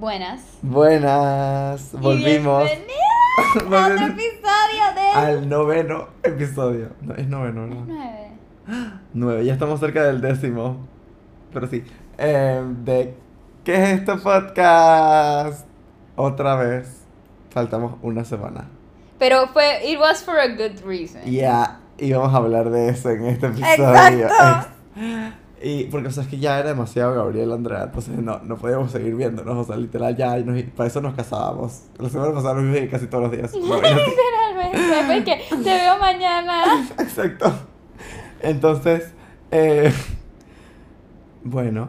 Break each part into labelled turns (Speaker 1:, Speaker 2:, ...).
Speaker 1: Buenas.
Speaker 2: Buenas, volvimos.
Speaker 1: Y bienvenidos a otro episodio de.
Speaker 2: Al noveno episodio. No, es noveno, ¿no?
Speaker 1: Nueve.
Speaker 2: Nueve, ya estamos cerca del décimo. Pero sí. Eh, de ¿Qué es este podcast? Otra vez. Faltamos una semana.
Speaker 1: Pero fue. It was for a good reason.
Speaker 2: Ya, y vamos a hablar de eso en este episodio.
Speaker 1: Exacto.
Speaker 2: Ex- Y porque, o sea, es que ya era demasiado Gabriel Andrea, entonces no, no podíamos seguir viéndonos, o sea, literal ya, y nos- para eso nos casábamos. La semana pasada nos vimos casi todos los días.
Speaker 1: Literalmente. Porque te veo mañana.
Speaker 2: Exacto. Entonces, eh, bueno,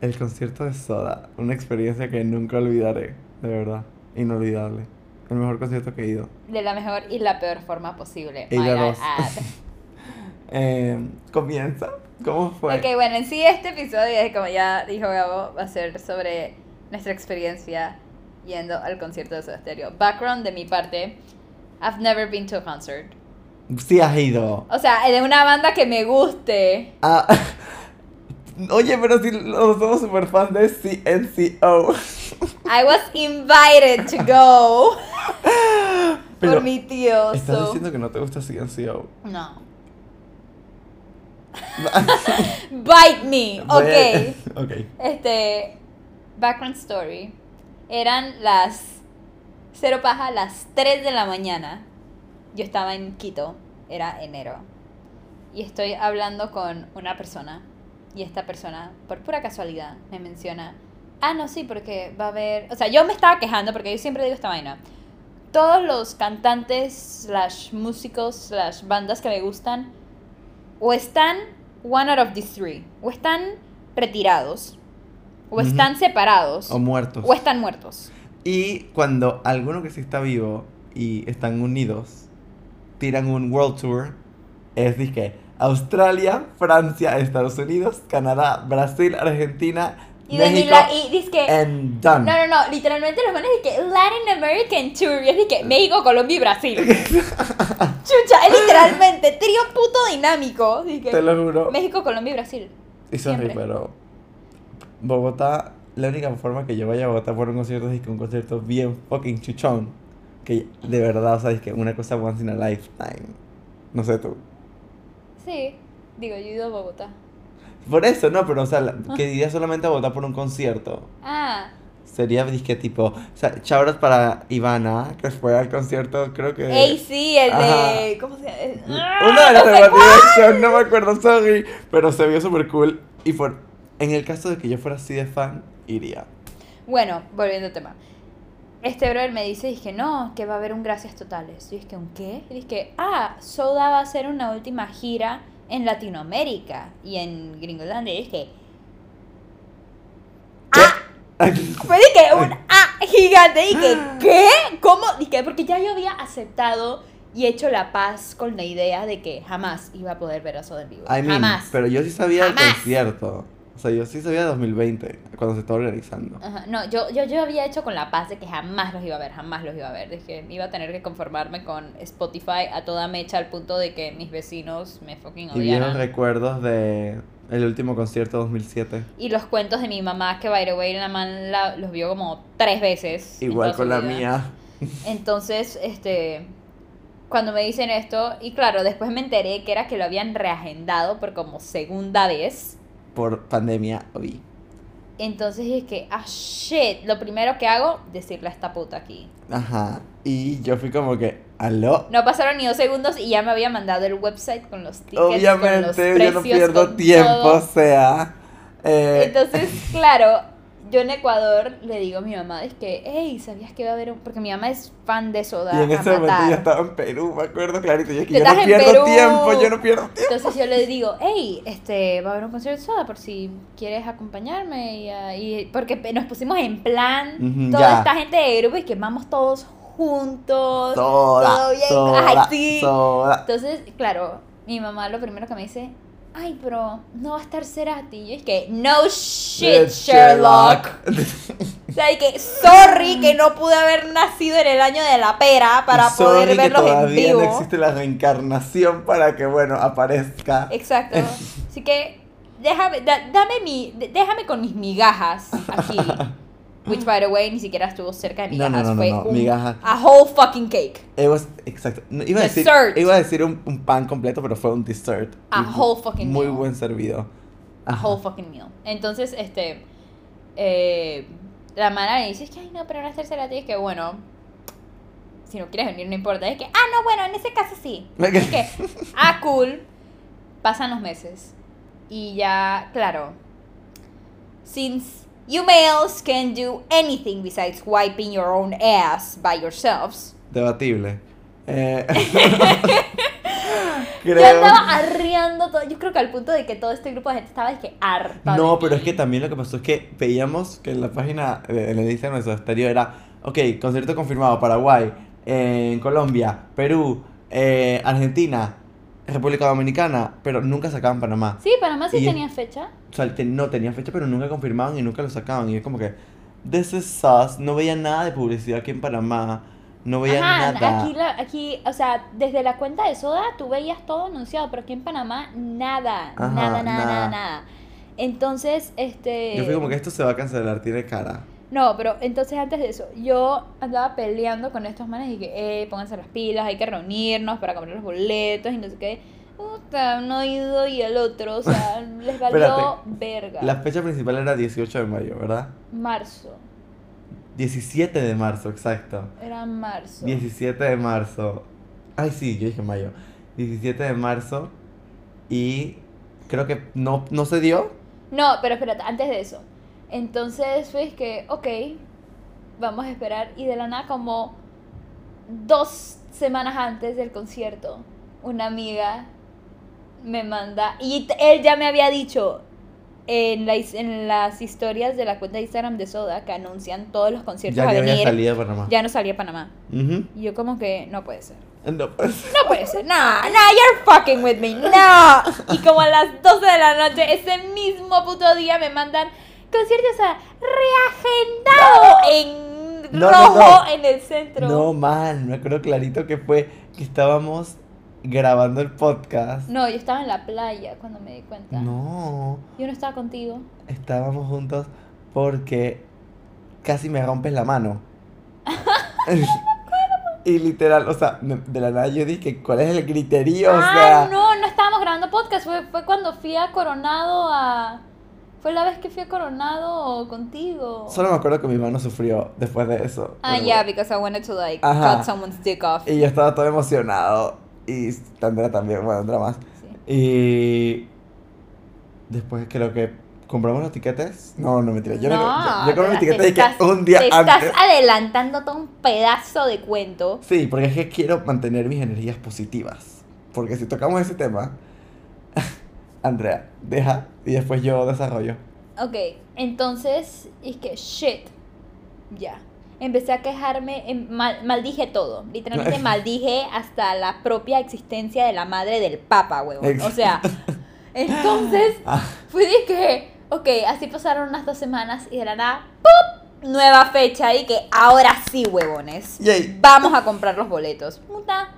Speaker 2: el concierto de Soda, una experiencia que nunca olvidaré, de verdad, inolvidable. El mejor concierto que he ido.
Speaker 1: De la mejor y la peor forma posible.
Speaker 2: Y dos.
Speaker 1: add.
Speaker 2: Eh, ¿Comienza? ¿Cómo fue?
Speaker 1: Ok, bueno, en sí este episodio, como ya dijo Gabo, va a ser sobre nuestra experiencia yendo al concierto de Soda Stereo. Background de mi parte, I've never been to a concert.
Speaker 2: Sí has ido.
Speaker 1: O sea, de una banda que me guste.
Speaker 2: Ah, oye, pero si los somos super fans de CNCO.
Speaker 1: I was invited to go
Speaker 2: Pero,
Speaker 1: por mi tío.
Speaker 2: ¿Estás
Speaker 1: so-
Speaker 2: diciendo que no te gusta CNCO?
Speaker 1: No. Bite me. Ok.
Speaker 2: ok.
Speaker 1: Este. Background story. Eran las. Cero paja, las 3 de la mañana. Yo estaba en Quito. Era enero. Y estoy hablando con una persona. Y esta persona, por pura casualidad, me menciona. Ah, no, sí, porque va a haber. O sea, yo me estaba quejando porque yo siempre digo esta vaina. Todos los cantantes, slash músicos, slash bandas que me gustan, o están one out of these three. O están retirados. O están separados.
Speaker 2: O muertos.
Speaker 1: O están muertos.
Speaker 2: Y cuando alguno que sí está vivo y están unidos tiran un World Tour, es que Australia, Francia, Estados Unidos, Canadá, Brasil, Argentina,
Speaker 1: Y
Speaker 2: México,
Speaker 1: y dice que.
Speaker 2: and done.
Speaker 1: No, no, no, literalmente los manes que Latin American Tour, y es que México, Colombia y Brasil. Chucha, es literalmente trío puto dinámico. Que
Speaker 2: Te lo juro.
Speaker 1: México, Colombia y Brasil.
Speaker 2: Y sorry, pero Bogotá, la única forma que yo vaya a Bogotá por un concierto es que un concierto bien fucking chuchón. Que de verdad, o sea, es que una cosa once in a lifetime. No sé tú.
Speaker 1: Sí, digo, yo he ido a Bogotá.
Speaker 2: Por eso, no, pero o sea, la- que iría solamente a Bogotá por un concierto.
Speaker 1: Ah,
Speaker 2: Sería disque tipo, o sea, shout out para Ivana, que fue al concierto, creo que...
Speaker 1: ey, sí, el de. ¿Cómo se llama?
Speaker 2: Una de las
Speaker 1: no
Speaker 2: de. Direction, no me acuerdo, sorry, pero se vio súper cool. Y por, en el caso de que yo fuera así de fan, iría.
Speaker 1: Bueno, volviendo al tema. Este brother me dice, dije, no, que va a haber un Gracias Totales. Yo dije, ¿un qué? Y dije, ah, Soda va a hacer una última gira en Latinoamérica y en Gringolandia. Y dije, fue dije, un ah gigante. Y dije, ¿qué? ¿Cómo? Dije, porque ya yo había aceptado y hecho la paz con la idea de que jamás iba a poder ver a Soda en vivo.
Speaker 2: I mean,
Speaker 1: jamás.
Speaker 2: pero yo sí sabía
Speaker 1: Jamás.
Speaker 2: concierto. O sea, yo sí sabía de 2020, cuando se estaba organizando.
Speaker 1: Ajá, No, yo, yo, yo había hecho con la paz de que jamás los iba a ver, jamás los iba a ver. Dije, iba a tener que conformarme con Spotify a toda mecha al punto de que mis vecinos me fucking
Speaker 2: Y vieron
Speaker 1: odiaran.
Speaker 2: recuerdos de el último concierto 2007.
Speaker 1: Y los cuentos de mi mamá, que by the way, la man la- los vio como tres veces.
Speaker 2: Igual con la
Speaker 1: vida.
Speaker 2: mía.
Speaker 1: Entonces, este, cuando me dicen esto, y claro, después me enteré que era que lo habían reagendado por como segunda vez.
Speaker 2: Por pandemia, vi.
Speaker 1: Entonces es que, ah, shit, lo primero que hago, decirle a esta puta aquí.
Speaker 2: Ajá. Y yo fui como que, ¿aló?
Speaker 1: No pasaron ni dos segundos y ya me había mandado el website con los tickets, con los
Speaker 2: Obviamente, yo no
Speaker 1: precios,
Speaker 2: pierdo tiempo,
Speaker 1: todo.
Speaker 2: o sea. eh,
Speaker 1: Entonces, claro, yo en Ecuador le digo a mi mamá, es que, hey, ¿sabías que va a haber un...? Porque mi mamá es fan de Soda
Speaker 2: y en ese momento
Speaker 1: matar.
Speaker 2: yo estaba en Perú, me acuerdo clarito. Y es que yo no
Speaker 1: estás en
Speaker 2: pierdo
Speaker 1: Perú.
Speaker 2: tiempo, yo no pierdo tiempo.
Speaker 1: Entonces yo le digo, hey, este, va a haber un concierto de Soda por si quieres acompañarme. Y, y- porque nos pusimos en plan, toda
Speaker 2: ya.
Speaker 1: esta gente de grupo y que vamos todos juntos.
Speaker 2: Soda,
Speaker 1: todo bien.
Speaker 2: soda,
Speaker 1: Ay, sí.
Speaker 2: soda.
Speaker 1: Entonces, claro, mi mamá lo primero que me dice, ay, pero no va a estar Cerati. Y es que, no shit, Sherlock. O sea, y que, sorry que no pude haber nacido en el año de la pera para
Speaker 2: Sorry
Speaker 1: poder
Speaker 2: que
Speaker 1: verlos en
Speaker 2: todavía
Speaker 1: vivo.
Speaker 2: no existe la reencarnación para que, bueno, aparezca.
Speaker 1: Exacto. Así que, déjame, da- dame mi, déjame con mis migajas aquí. Which, by the way, ni siquiera estuvo cerca de
Speaker 2: No, no,
Speaker 1: migajas.
Speaker 2: no, no,
Speaker 1: fue
Speaker 2: no,
Speaker 1: un-
Speaker 2: migajas.
Speaker 1: a whole fucking cake.
Speaker 2: It was, exacto. No, Iba a decir, iba a decir un, un pan completo, pero fue un dessert.
Speaker 1: A whole fucking
Speaker 2: Muy
Speaker 1: meal.
Speaker 2: buen servido.
Speaker 1: A
Speaker 2: Ajá.
Speaker 1: whole fucking meal. Entonces, este. eh, la mala le dice: Es que, ay, no, pero no es tercera tía. Es que, bueno. Si no quieres venir, no importa. Es que, ah, no, bueno, en ese caso sí. Es que, ah, cool. Pasan los meses. Y ya, claro. Since you males can do anything besides wiping your own ass by yourselves.
Speaker 2: Debatible. Eh,
Speaker 1: Yo andaba arreando todo. Yo creo que al punto de que todo este grupo de gente estaba es que harta. de
Speaker 2: No, pero
Speaker 1: mí.
Speaker 2: es que también lo que pasó es que veíamos que en la página, de- en el Instagram de Stereo era, ok, concierto confirmado, Paraguay, eh, en Colombia, Perú, eh, Argentina, República Dominicana, pero nunca sacaban Panamá.
Speaker 1: Sí, Panamá sí
Speaker 2: Y-
Speaker 1: tenía fecha.
Speaker 2: O sea, te- no tenían fecha, pero nunca confirmaban y nunca lo sacaban. Y es como que, this is sus, no veía nada de publicidad aquí en Panamá, no veía
Speaker 1: Ajá,
Speaker 2: nada.
Speaker 1: aquí, la- aquí, o sea, desde la cuenta de Soda tú veías todo anunciado, pero aquí en Panamá nada,
Speaker 2: Ajá,
Speaker 1: nada, nada, nada,
Speaker 2: nada.
Speaker 1: nada. Entonces, este...
Speaker 2: Yo fui como que esto se va a cancelar, tiene cara.
Speaker 1: No, pero entonces antes de eso, yo andaba peleando con estos manes y que, eh, pónganse las pilas, hay que reunirnos para comprar los boletos y no sé qué. Puta, no he ido y el otro, o sea, les valió
Speaker 2: Espérate,
Speaker 1: verga.
Speaker 2: La fecha principal era 18 de mayo, ¿verdad?
Speaker 1: Marzo,
Speaker 2: 17 de marzo, exacto.
Speaker 1: era marzo.
Speaker 2: 17 de marzo. Ay, sí, yo dije mayo. 17 de marzo. Y creo que no, no se dio.
Speaker 1: No, pero espérate, antes de eso. Entonces fue que, ok, vamos a esperar. Y de la nada, como dos semanas antes del concierto, una amiga me manda. Y él ya me había dicho en, la en las historias de la cuenta de Instagram de Soda que anuncian todos los conciertos
Speaker 2: Ya
Speaker 1: a venir.
Speaker 2: Panamá.
Speaker 1: Ya no salía a Panamá. Y yo, como que, no puede ser.
Speaker 2: No, pues.
Speaker 1: No puede ser, no, no, you're fucking with me, no. Y como a las 12 de la noche, ese mismo puto día me mandan conciertos a reagendado en
Speaker 2: No,
Speaker 1: rojo
Speaker 2: no.
Speaker 1: en el centro.
Speaker 2: No, mal. Me acuerdo clarito que fue que estábamos grabando el podcast.
Speaker 1: No, yo estaba en la playa cuando me di cuenta.
Speaker 2: No.
Speaker 1: Yo no estaba contigo.
Speaker 2: Estábamos juntos porque casi me rompes la mano. y literal, o sea, me- de la nada yo dije, ¿cuál es el criterio? O
Speaker 1: ah,
Speaker 2: sea,
Speaker 1: no, no estábamos grabando podcast. Fue, fue cuando fui a Coronado a. Fue la vez que fui a Coronado contigo.
Speaker 2: solo me acuerdo que mi mano sufrió después de eso.
Speaker 1: Ah,
Speaker 2: pero-
Speaker 1: yeah, because I wanted to like
Speaker 2: Ajá.
Speaker 1: cut someone's dick off.
Speaker 2: Y yo estaba todo emocionado. Y Andrea también, bueno, Andrea más.
Speaker 1: Sí.
Speaker 2: Y después creo que compramos los tiquetes. No, no mentira. Yo, no, yo, yo compré mis
Speaker 1: te
Speaker 2: tiquetes y que
Speaker 1: estás-
Speaker 2: un día
Speaker 1: te
Speaker 2: antes.
Speaker 1: estás adelantando todo un pedazo de cuento.
Speaker 2: Sí, porque es que quiero mantener mis energías positivas. Porque si tocamos ese tema, Andrea, deja y después yo desarrollo.
Speaker 1: Ok, entonces, es que shit. Ya. Empecé a quejarme, mal- maldije todo. Literalmente maldije hasta la propia existencia de la madre del papa, huevón. O sea, entonces
Speaker 2: Ah,
Speaker 1: fui de que, ok, así pasaron unas dos semanas y de la nada, ¡pum! Nueva fecha y que ahora sí, huevones.
Speaker 2: Yay.
Speaker 1: Vamos a comprar los boletos. Puta,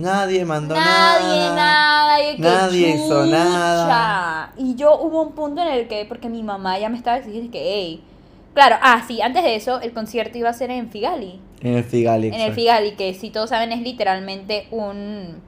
Speaker 2: nadie mandó
Speaker 1: Nadie,
Speaker 2: nada.
Speaker 1: nada. y
Speaker 2: Nadie hizo
Speaker 1: chucha.
Speaker 2: nada.
Speaker 1: Y yo hubo un punto en el que, porque mi mamá ya me estaba exigiendo que, hey. Claro, ah, sí, antes de eso, el concierto iba a ser en Figali.
Speaker 2: En el Figali.
Speaker 1: En el. Figali, que si todos saben es literalmente un...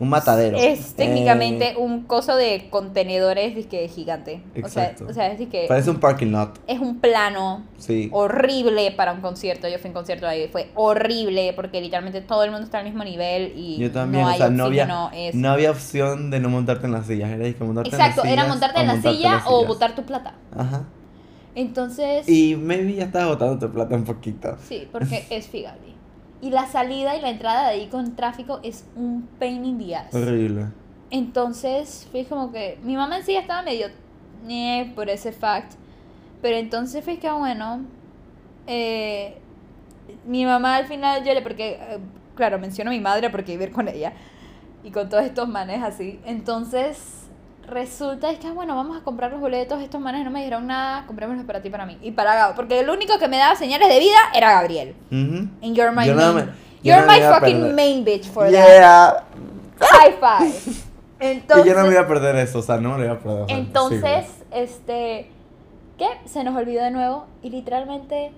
Speaker 2: Un matadero.
Speaker 1: Es técnicamente
Speaker 2: Eh,
Speaker 1: un coso de contenedores disque gigante.
Speaker 2: Exacto.
Speaker 1: O sea, o sea, es disque...
Speaker 2: Parece un parking lot.
Speaker 1: Es un plano
Speaker 2: Sí.
Speaker 1: horrible para un concierto. Yo fui a un concierto ahí, fue horrible porque literalmente todo el mundo está al mismo nivel y
Speaker 2: Yo también,
Speaker 1: no
Speaker 2: o
Speaker 1: hay
Speaker 2: sea, no había,
Speaker 1: es-
Speaker 2: no había opción de no montarte en las sillas. Era disque montarte
Speaker 1: Exacto,
Speaker 2: en las
Speaker 1: era
Speaker 2: sillas
Speaker 1: montarte en la
Speaker 2: montarte
Speaker 1: silla o botar tu plata.
Speaker 2: Ajá.
Speaker 1: Entonces,
Speaker 2: Y maybe ya estabas botando tu plata un poquito.
Speaker 1: sí, porque es Figali. Y la salida y la entrada de ahí con tráfico es un pain in the ass.
Speaker 2: Horrible.
Speaker 1: Entonces, fue como que mi mamá en sí estaba medio eh, por ese fact. Pero entonces fue que, bueno, eh, mi mamá al final yo le, porque, eh, claro, menciono a mi madre porque vivir con ella y con todos estos manes así. Entonces, resulta es que, ah, bueno, vamos a comprar los boletos. Estos manes no me dijeron nada, comprémoslos para ti para mí. Y para Gabo, porque el único que me daba señales de vida era Gabriel.
Speaker 2: Ujú.
Speaker 1: And you're my
Speaker 2: Yo no
Speaker 1: main,
Speaker 2: me- yo
Speaker 1: you're
Speaker 2: no me
Speaker 1: my fucking
Speaker 2: perder.
Speaker 1: main bitch for that.
Speaker 2: Yeah.
Speaker 1: High five. Entonces,
Speaker 2: y yo no me iba a perder eso, o sea, no me lo iba a perder.
Speaker 1: entonces,
Speaker 2: sí,
Speaker 1: este, ¿Qué? Se nos olvidó de nuevo y literalmente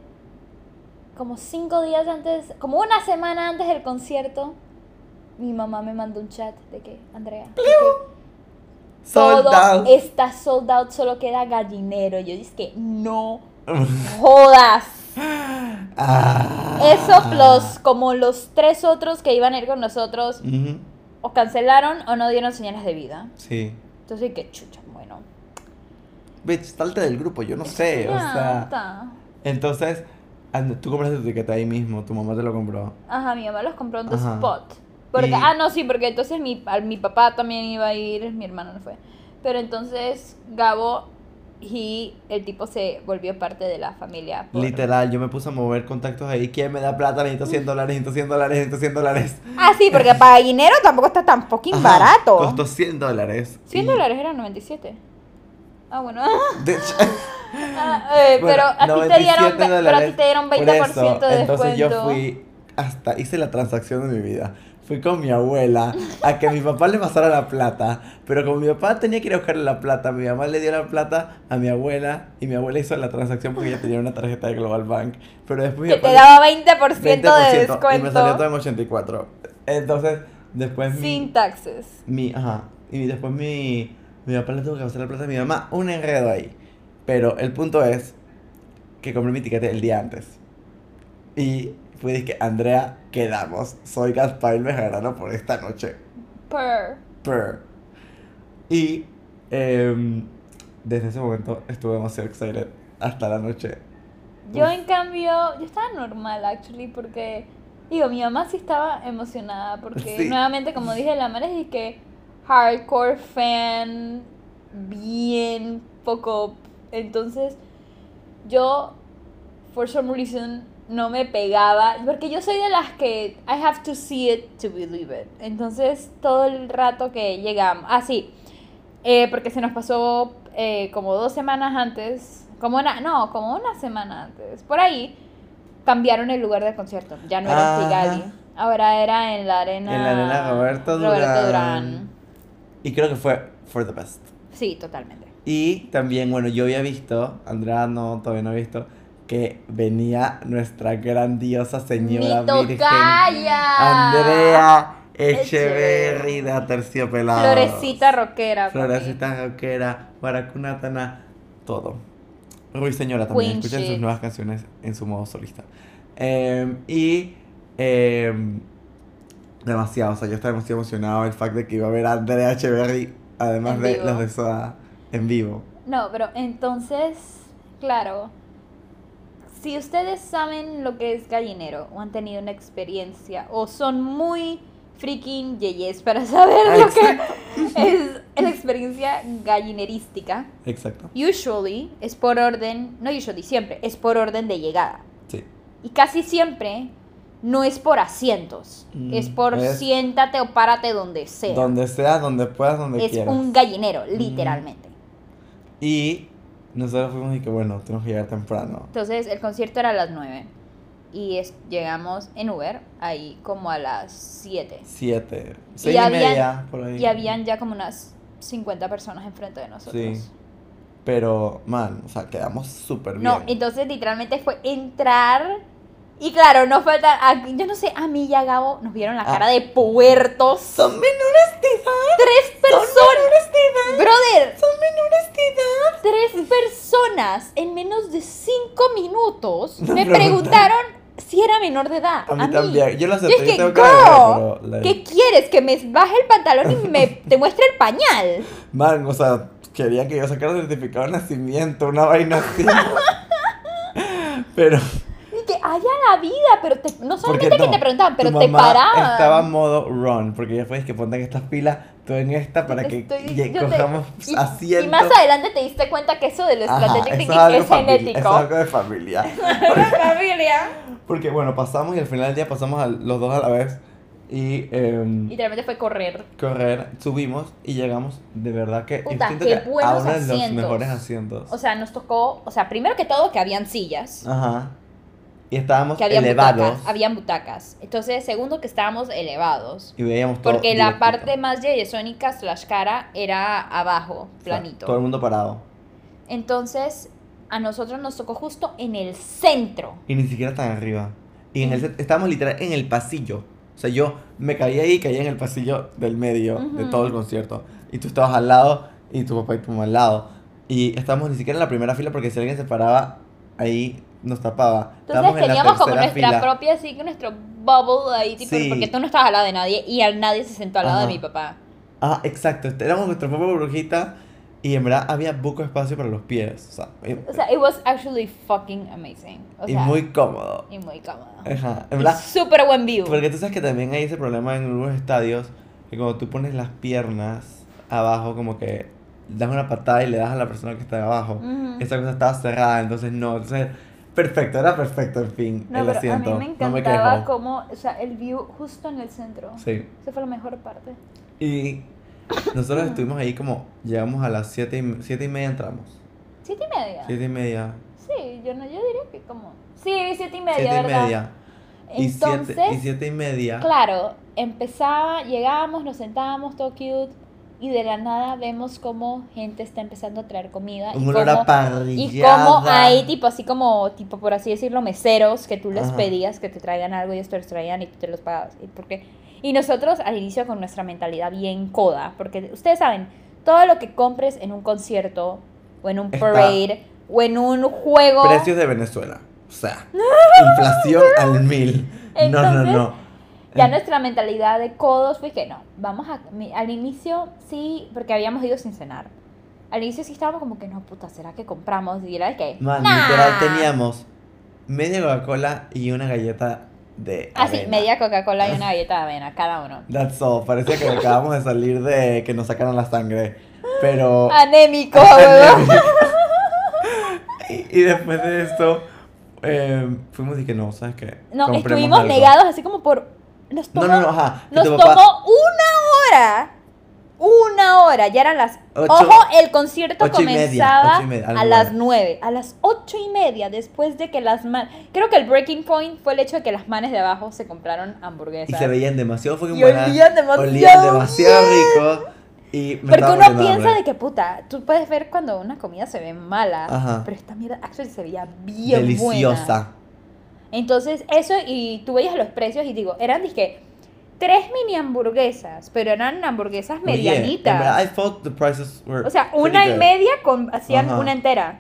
Speaker 1: como cinco días antes, como una semana antes del concierto, mi mamá me mandó un chat de que, Andrea, de que
Speaker 2: Sold
Speaker 1: todo
Speaker 2: out.
Speaker 1: está sold out, solo queda gallinero. Yo dije que no jodas.
Speaker 2: Ah.
Speaker 1: Eso plus como los tres otros que iban a ir con nosotros o cancelaron o no dieron señales de vida.
Speaker 2: Sí.
Speaker 1: Entonces, que chucha, bueno.
Speaker 2: Bitch, salte del grupo, yo no sé, o sea. Entonces, and- tú compraste tu tiquete ahí mismo, tu mamá te lo compró.
Speaker 1: Ajá, mi mamá los compró en The. Spot. Porque,
Speaker 2: Y-
Speaker 1: Ah, no, sí, porque entonces mi, mi papá también iba a ir, mi hermano no fue. Pero entonces Gabo y el tipo se volvió parte de la familia. por-
Speaker 2: Literal, yo me puse a mover contactos ahí. ¿Quién me da plata? Necesito 100 dólares, necesito 100 dólares, necesito 100 dólares.
Speaker 1: Ah, sí, porque para dinero tampoco está tan fucking
Speaker 2: Ajá,
Speaker 1: barato.
Speaker 2: Costó 100 dólares.
Speaker 1: 100
Speaker 2: Y-
Speaker 1: dólares eran 97. Ah, bueno.
Speaker 2: De hecho,
Speaker 1: Ah, eh,
Speaker 2: bueno,
Speaker 1: pero, a te dieron,
Speaker 2: 97
Speaker 1: ve- pero a ti te dieron
Speaker 2: por
Speaker 1: 20%
Speaker 2: eso.
Speaker 1: de
Speaker 2: Entonces yo
Speaker 1: descuento.
Speaker 2: fui hasta, hice la transacción de mi vida. Fui con mi abuela a que mi papá le pasara la plata. Pero como mi papá tenía que ir a buscarle la plata, mi mamá le dio la plata a mi abuela y mi abuela hizo la transacción porque ella tenía una tarjeta de Global Bank. Pero después mi
Speaker 1: Que
Speaker 2: papá
Speaker 1: te
Speaker 2: le-
Speaker 1: daba 20%, de
Speaker 2: 20%
Speaker 1: descuento.
Speaker 2: y me salió todo en 84. Entonces, después mi,
Speaker 1: Sin taxes.
Speaker 2: mi ajá, y después mi mi papá le tuvo que pasar la plata a mi mamá, un enredo ahí. Pero el punto es que compré mi tiquete el día antes. Y fui que Andrea, quedamos. Soy Gaspar Bejarano por esta noche.
Speaker 1: Per.
Speaker 2: Purr. Y em, desde ese momento estuve demasiado excited hasta la noche.
Speaker 1: Yo
Speaker 2: Uf.
Speaker 1: en cambio, yo estaba normal actually porque digo, mi mamá sí estaba emocionada porque
Speaker 2: Sí.
Speaker 1: nuevamente como dije, la madre es de que hardcore fan bien poco entonces yo for some reason no me pegaba porque yo soy de las que I have to see it to believe it. Entonces todo el rato que llegamos, ah sí, eh, porque se nos pasó eh, como dos semanas antes, como una, no, como una semana antes, por ahí cambiaron el lugar del concierto, ya no era en
Speaker 2: Ajá.
Speaker 1: Kigali, ahora era en la arena,
Speaker 2: En la arena Roberto Durán.
Speaker 1: Durán.
Speaker 2: Y creo que fue for the best.
Speaker 1: Sí, totalmente.
Speaker 2: Y también, bueno, yo había visto, Andrea no, todavía no ha visto, que venía nuestra grandiosa señora
Speaker 1: ¡Mi
Speaker 2: virgen! Andrea
Speaker 1: Echeverry.
Speaker 2: De Aterciopelados.
Speaker 1: Florecita rockera. papi.
Speaker 2: Florecita rockera, Baracunatana, todo. Ruiseñora también,
Speaker 1: Queen
Speaker 2: escuchen sus nuevas canciones en su modo solista. Em, y em, demasiado, o sea, yo estaba demasiado emocionado el fact de que iba a ver a Andrea Echeverry, además
Speaker 1: En
Speaker 2: de
Speaker 1: vivo.
Speaker 2: los de Soda, en vivo.
Speaker 1: No, pero entonces, claro, si ustedes saben lo que es gallinero o han tenido una experiencia o son muy freaking yeyes para saber lo que es la experiencia gallinerística,
Speaker 2: Exacto,
Speaker 1: usually es por orden, no usually, siempre, es por orden de llegada.
Speaker 2: sí.
Speaker 1: Y casi siempre no es por asientos,
Speaker 2: Mm,
Speaker 1: es por
Speaker 2: es-
Speaker 1: siéntate o párate donde sea.
Speaker 2: Donde sea, donde puedas, donde
Speaker 1: es
Speaker 2: quieras.
Speaker 1: un gallinero, literalmente.
Speaker 2: Y nosotros fuimos y que bueno, tenemos que llegar temprano.
Speaker 1: Entonces el concierto era a las 9 y es- llegamos en Uber ahí como a las 7.
Speaker 2: Siete, seis y,
Speaker 1: habían-
Speaker 2: media, por ahí.
Speaker 1: Y habían ya como unas 50 personas enfrente de nosotros.
Speaker 2: Sí. Pero, man, o sea, quedamos súper bien.
Speaker 1: No, entonces literalmente fue entrar y claro, no falta, yo no sé, a mí y a Gabo nos vieron la
Speaker 2: Ah.
Speaker 1: cara de puertos.
Speaker 2: Son menores de edad.
Speaker 1: tres personas. Brother,
Speaker 2: Son menores de edad.
Speaker 1: tres personas en menos de cinco minutos
Speaker 2: Nos
Speaker 1: me
Speaker 2: preguntaron.
Speaker 1: preguntaron si era menor de edad.
Speaker 2: A mí también. Yo lo
Speaker 1: Yo dije,
Speaker 2: yo tengo de ver, pero, like,
Speaker 1: ¿qué quieres? ¿Que me baje el pantalón y me te muestre el pañal?
Speaker 2: Man, o sea, querían que yo sacara certificado de nacimiento, una vaina así. pero.
Speaker 1: Que haya la vida, pero te- no
Speaker 2: Porque
Speaker 1: solamente que
Speaker 2: no,
Speaker 1: te preguntaban, pero
Speaker 2: tu
Speaker 1: te
Speaker 2: mamá
Speaker 1: paraban.
Speaker 2: Estaba en modo run, porque ya puedes que ponte en estas filas, tú en esta, para que
Speaker 1: Estoy- yo te-
Speaker 2: cojamos
Speaker 1: y-
Speaker 2: asiento.
Speaker 1: Y más adelante te diste cuenta que eso de lo thinking
Speaker 2: es
Speaker 1: es genético.
Speaker 2: Eso es algo de familia.
Speaker 1: familia.
Speaker 2: Porque bueno, pasamos y al final del día pasamos a los dos a la vez y
Speaker 1: Literalmente fue correr.
Speaker 2: correr, subimos y llegamos de verdad que
Speaker 1: Puta, qué
Speaker 2: que a uno de los mejores asientos.
Speaker 1: O sea, nos tocó, o sea, primero que todo que habían sillas.
Speaker 2: Ajá. Y estábamos
Speaker 1: que
Speaker 2: elevados
Speaker 1: butacas, habían butacas. Entonces, segundo que estábamos elevados.
Speaker 2: y veíamos todo.
Speaker 1: Porque la parte más yeyesónica slash cara era abajo,
Speaker 2: O sea,
Speaker 1: planito.
Speaker 2: todo el mundo parado.
Speaker 1: Entonces, a nosotros nos tocó justo en el centro.
Speaker 2: Y ni siquiera tan arriba. Y en el estábamos literal en el pasillo. O sea, yo me caía ahí y caía en el pasillo del medio de
Speaker 1: Ujú.
Speaker 2: todo el concierto. Y tú estabas al lado y tu papá y tu mamá al lado. Y estábamos ni siquiera en la primera fila porque si alguien se paraba ahí nos tapaba.
Speaker 1: Entonces
Speaker 2: en
Speaker 1: teníamos como nuestra
Speaker 2: fila.
Speaker 1: propia, así que nuestro bubble ahí, tipo,
Speaker 2: Sí.
Speaker 1: porque tú no estabas al lado de nadie y al nadie se sentó al lado
Speaker 2: Ajá.
Speaker 1: de mi papá.
Speaker 2: Ah, exacto. este, Éramos nuestra propia burbujita y en verdad había poco espacio para los pies. O sea, y,
Speaker 1: O sea, it was actually fucking amazing. O
Speaker 2: y
Speaker 1: sea,
Speaker 2: muy cómodo.
Speaker 1: y muy cómodo.
Speaker 2: Ajá. En verdad,
Speaker 1: súper buen view.
Speaker 2: Porque tú sabes que también hay ese problema en algunos estadios que cuando tú pones las piernas abajo, como que das una patada y le das a la persona que está abajo.
Speaker 1: Ujú.
Speaker 2: Esa cosa estaba cerrada, entonces no. Entonces, perfecto, era perfecto, en fin,
Speaker 1: No,
Speaker 2: el
Speaker 1: pero
Speaker 2: asiento.
Speaker 1: a mí me
Speaker 2: no me
Speaker 1: encantaba como, o sea, el view justo en el centro.
Speaker 2: Sí.
Speaker 1: Esa fue la mejor parte.
Speaker 2: Y nosotros estuvimos ahí como, llegamos a las siete y, siete y media entramos.
Speaker 1: ¿Siete y media?
Speaker 2: Siete y media.
Speaker 1: Sí, yo no, yo diría que como... Sí, siete y media,
Speaker 2: siete y
Speaker 1: ¿verdad?
Speaker 2: media. Y
Speaker 1: Entonces,
Speaker 2: siete, y siete y media.
Speaker 1: claro, empezaba, llegábamos, nos sentábamos, todo cute, y de la nada vemos como gente está empezando a traer comida.
Speaker 2: Un
Speaker 1: y
Speaker 2: olor a
Speaker 1: cómo-
Speaker 2: parrillada.
Speaker 1: Y como hay, tipo, así como, tipo, por así decirlo, meseros que tú les
Speaker 2: Ajá.
Speaker 1: pedías que te traigan algo y ellos te los traían y tú te los pagabas. Y, porque, y nosotros al inicio con nuestra mentalidad bien coda, porque ustedes saben, todo lo que compres en un concierto o en un
Speaker 2: Está-
Speaker 1: parade o en un juego...
Speaker 2: Precios de Venezuela. O sea, inflación al mil. no, no, no.
Speaker 1: Ya nuestra mentalidad de codos fue que no, vamos a... Al inicio sí, porque habíamos ido sin cenar. Al inicio sí estábamos como que no, puta, ¿será que compramos? Y era de que...
Speaker 2: Man,
Speaker 1: "Nah".
Speaker 2: literal teníamos media Coca-Cola y una galleta de avena.
Speaker 1: Ah, media Coca-Cola y una galleta de avena, cada uno.
Speaker 2: That's all. Parecía que acabamos de salir de que nos sacaran la sangre. Pero...
Speaker 1: Anémico, huevón.
Speaker 2: y, y después de esto, eh, fuimos y que no, ¿sabes qué?
Speaker 1: No,
Speaker 2: Compremos
Speaker 1: estuvimos
Speaker 2: algo.
Speaker 1: negados así como por... Nos
Speaker 2: No,
Speaker 1: tomó,
Speaker 2: no, no, ajá. que
Speaker 1: nos tomó una hora. Una hora, ya eran las...
Speaker 2: Ocho-
Speaker 1: Ojo, el concierto
Speaker 2: media,
Speaker 1: comenzaba
Speaker 2: y media, a las
Speaker 1: a las
Speaker 2: nueve.
Speaker 1: A las ocho y media, después de que las manes... Creo que el breaking point fue el hecho de que las manes de abajo se compraron hamburguesas.
Speaker 2: Y se veían demasiado fucking buenas.
Speaker 1: olían demasiado
Speaker 2: olían demasiado rico. Y me
Speaker 1: Porque uno piensa de que puta, tú puedes ver cuando una comida se ve mala,
Speaker 2: Ajá.
Speaker 1: pero esta mierda actually se veía bien
Speaker 2: Deliciosa.
Speaker 1: buena. Entonces, eso, y tú veías los precios y digo, eran dizque tres mini hamburguesas, pero eran hamburguesas medianitas.
Speaker 2: verdad, I thought the prices were
Speaker 1: o sea, una y media con, hacían
Speaker 2: Ajá.
Speaker 1: una entera.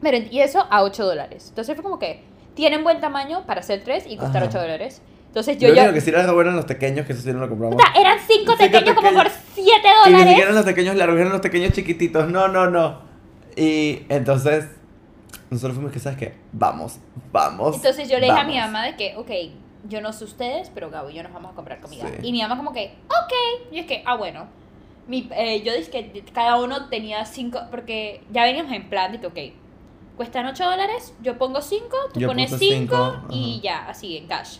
Speaker 1: Pero, y eso a 8 dólares. Entonces fue como que tienen buen tamaño para hacer tres y costar
Speaker 2: Ajá.
Speaker 1: 8 dólares. Entonces
Speaker 2: Yo
Speaker 1: yo,
Speaker 2: lo que sí era bueno en los pequeños, que eso sí no lo compramos.
Speaker 1: puta, eran cinco
Speaker 2: Cinco
Speaker 1: pequeños como por
Speaker 2: pequeños.
Speaker 1: 7
Speaker 2: Y ni
Speaker 1: dólares.
Speaker 2: siquiera los pequeños largos, eran los pequeños chiquititos. No, no, no. Y entonces, nosotros fuimos que, ¿sabes qué? Vamos, vamos.
Speaker 1: Entonces yo le dije a mi mamá de que, ok, yo no sé ustedes, pero Gabo y yo nos vamos a comprar comida.
Speaker 2: Sí.
Speaker 1: Y mi mamá como que, ok. Y es que, ah, bueno. Mi, eh, yo dije que cada uno tenía cinco, porque ya veníamos en plan que, ok, cuestan 8 dólares, yo pongo 5, tú
Speaker 2: Yo
Speaker 1: pones
Speaker 2: puse
Speaker 1: 5
Speaker 2: cinco,
Speaker 1: y ya, así, en cash.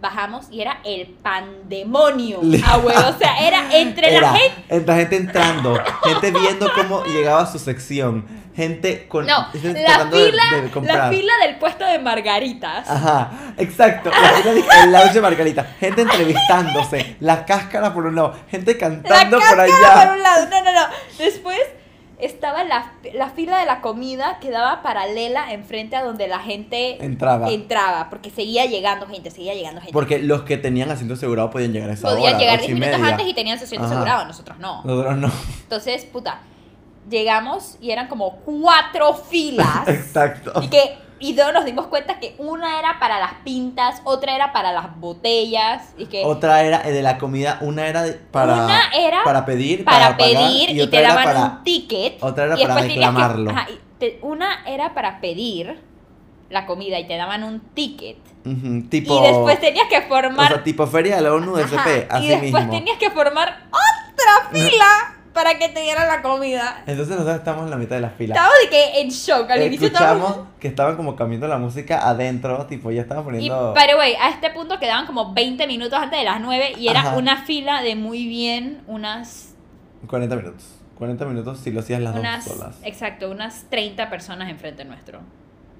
Speaker 1: Bajamos y era el pandemonio.
Speaker 2: Le-
Speaker 1: Ah, o sea, era entre la gente.
Speaker 2: entre la gente entrando, gente viendo cómo llegaba su sección, gente con.
Speaker 1: No,
Speaker 2: gente
Speaker 1: la
Speaker 2: de-
Speaker 1: fila,
Speaker 2: de
Speaker 1: la fila del puesto de margaritas.
Speaker 2: Ajá, exacto. La fila de el lounge de Margarita. Gente entrevistándose. La cáscara por un lado. Gente
Speaker 1: La
Speaker 2: cantando por allá.
Speaker 1: por un lado. No, no, no. Después estaba la, la fila de la comida que daba paralela enfrente a donde la gente
Speaker 2: Entraba.
Speaker 1: entraba, porque seguía llegando gente, seguía llegando gente.
Speaker 2: Porque los que tenían asiento asegurado podían llegar a esa
Speaker 1: Podían
Speaker 2: hora.
Speaker 1: llegar
Speaker 2: ocho
Speaker 1: 10
Speaker 2: y
Speaker 1: minutos
Speaker 2: media.
Speaker 1: antes y tenían su asiento
Speaker 2: Ajá.
Speaker 1: asegurado, nosotros no.
Speaker 2: Nosotros no.
Speaker 1: Entonces, puta, llegamos y eran como cuatro filas.
Speaker 2: Exacto.
Speaker 1: y que y luego nos dimos cuenta que una era para las pintas, otra era para las botellas y que
Speaker 2: Otra era eh, de la comida, una era de- para,
Speaker 1: Una era
Speaker 2: para pedir,
Speaker 1: para,
Speaker 2: para, pagar,
Speaker 1: pedir y, te daban
Speaker 2: para-
Speaker 1: un ticket.
Speaker 2: otra era
Speaker 1: y
Speaker 2: para
Speaker 1: tenías que-
Speaker 2: reclamarlo.
Speaker 1: ajá, te- una era para pedir la comida y te daban un ticket.
Speaker 2: Tipo,
Speaker 1: y después tenías que
Speaker 2: o
Speaker 1: formar.
Speaker 2: sea, tipo feria de la ONU SP, así
Speaker 1: y después
Speaker 2: mismo.
Speaker 1: tenías que formar otra fila para que te dieran la comida.
Speaker 2: Entonces nosotros estamos en la mitad de la fila.
Speaker 1: Estaba de que en shock. Al inicio
Speaker 2: Escuchamos
Speaker 1: estábamos.
Speaker 2: que estaban como cambiando la música adentro, tipo ya estaban
Speaker 1: Y,
Speaker 2: poniendo...
Speaker 1: by the way, a este punto quedaban como 20 minutos antes de las 9 y era
Speaker 2: Ajá.
Speaker 1: una fila de muy bien unas
Speaker 2: 40 minutos. 40 minutos si lo hacías las
Speaker 1: unas
Speaker 2: dos solas.
Speaker 1: exacto, unas 30 personas enfrente nuestro.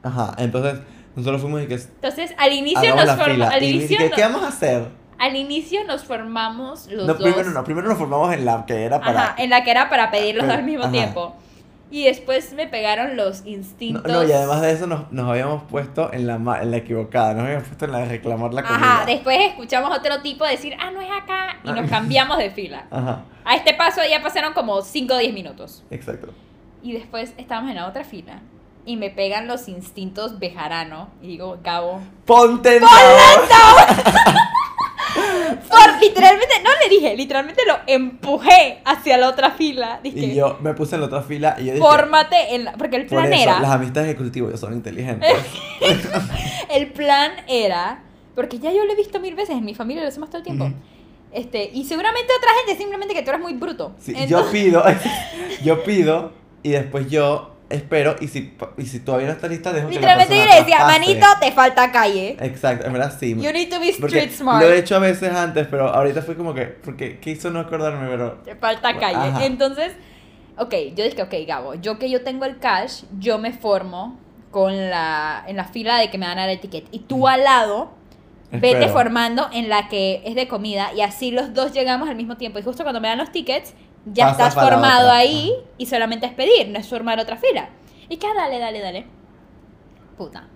Speaker 2: Ajá, entonces nosotros fuimos y que
Speaker 1: Entonces, al inicio nos
Speaker 2: la
Speaker 1: forma-
Speaker 2: fila.
Speaker 1: al
Speaker 2: Y
Speaker 1: inicio
Speaker 2: dije,
Speaker 1: no-
Speaker 2: ¿qué vamos a hacer?
Speaker 1: Al inicio nos formamos los
Speaker 2: No,
Speaker 1: dos.
Speaker 2: primero no, primero nos formamos en la que era para...
Speaker 1: Ajá, en la que era para pedir los dos
Speaker 2: Pero-
Speaker 1: al mismo
Speaker 2: ajá.
Speaker 1: tiempo. Y después me pegaron los
Speaker 2: No,
Speaker 1: instintos.
Speaker 2: no, y además de eso nos, nos habíamos puesto en la, en la equivocada, nos habíamos puesto en la de reclamar la comida.
Speaker 1: Ajá, después escuchamos otro tipo decir, ah, no es acá, y nos cambiamos de fila.
Speaker 2: Ajá,
Speaker 1: A este paso ya pasaron como 5 o 10 minutos.
Speaker 2: exacto.
Speaker 1: Y después estábamos en la otra fila. Y me pegan los instintos bejarano. Y digo, Gabo.
Speaker 2: ¡Ponte favor!
Speaker 1: Por, literalmente, no le dije, literalmente lo empujé hacia la otra fila. Dije,
Speaker 2: Y yo me puse en la otra fila y yo dije...
Speaker 1: fórmate en la. Porque el
Speaker 2: Por
Speaker 1: plan
Speaker 2: eso,
Speaker 1: era.
Speaker 2: las amistades de cultivo son inteligentes.
Speaker 1: El plan era. Porque ya yo lo he visto mil veces en mi familia, lo hacemos todo el tiempo. Este, y seguramente otra gente, simplemente que tú eres muy bruto.
Speaker 2: Sí,
Speaker 1: Entonces-
Speaker 2: yo pido, yo pido y después yo espero y si, y si todavía no está lista dejo que la
Speaker 1: Literalmente
Speaker 2: persona
Speaker 1: le decía,
Speaker 2: pase.
Speaker 1: manito, te falta calle.
Speaker 2: Exacto, en verdad sí.
Speaker 1: You need to be street smart.
Speaker 2: lo he hecho a veces antes, pero ahorita fue como que, porque quiso no acordarme, pero...
Speaker 1: Te falta calle.
Speaker 2: Ajá.
Speaker 1: Entonces, ok, yo dije, ok, Gabo, yo que yo tengo el cash, yo me con la, en la fila de que me van a dar el ticket. Y tú al lado, vete
Speaker 2: Espero.
Speaker 1: formando en la que es de comida y así los dos llegamos al mismo tiempo. Y justo cuando me dan los tickets, ya estás formado
Speaker 2: otra.
Speaker 1: ahí y solamente es pedir, no es formar otra fila. Y que ah, dale, dale, dale. Puta.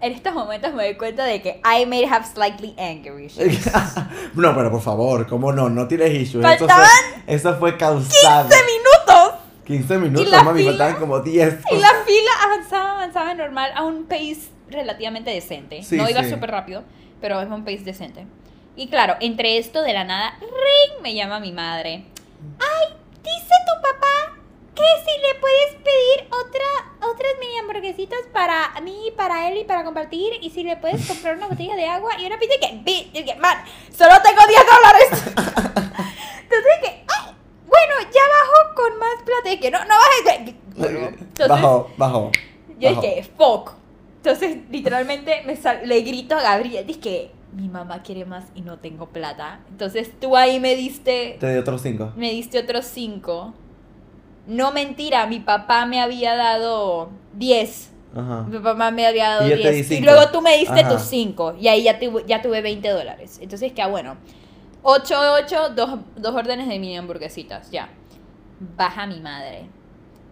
Speaker 1: En estos momentos me doy cuenta de que I may have slightly angry issues.
Speaker 2: no, pero por favor, ¿cómo no? No tienes issues. Eso fue,
Speaker 1: Faltaban
Speaker 2: eso fue causado.
Speaker 1: 15 minutos.
Speaker 2: 15 minutos,
Speaker 1: la
Speaker 2: mami,
Speaker 1: fila?
Speaker 2: faltaban como 10.
Speaker 1: Y la fila avanzaba, avanzaba normal a un pace relativamente decente.
Speaker 2: Sí,
Speaker 1: no iba
Speaker 2: sí.
Speaker 1: súper rápido, pero es un pace decente. Y claro, entre esto de la nada, ring, me llama mi madre. Ay, dice tu papá que si le puedes pedir otra, otras mini hamburguesitas para mí, para él y para compartir. Y si le puedes comprar una botella de agua y una pizza que, "Bi- y que, man, solo tengo 10 dólares. Entonces que, ay, bueno, ya bajo con más plata. Y que no, no bajes. Entonces,
Speaker 2: Bajo, bajo.
Speaker 1: yo
Speaker 2: bajo.
Speaker 1: dije, fuck. Entonces, literalmente, me sal- le grito a Gabriel, dije, mi mamá quiere más y no tengo plata. Entonces, tú ahí me diste,
Speaker 2: Te di otros 5.
Speaker 1: me diste otros cinco. No mentira, mi papá me había dado 10.
Speaker 2: Ajá.
Speaker 1: Mi papá me había dado
Speaker 2: Y yo te
Speaker 1: 10.
Speaker 2: di
Speaker 1: Y
Speaker 2: cinco.
Speaker 1: luego tú me diste
Speaker 2: Ajá.
Speaker 1: tus 5. Y ahí ya, tuve- ya tuve 20 dólares. Entonces, que ah, bueno. 8, 8, dos, dos órdenes de mini hamburguesitas. Ya. Baja mi madre.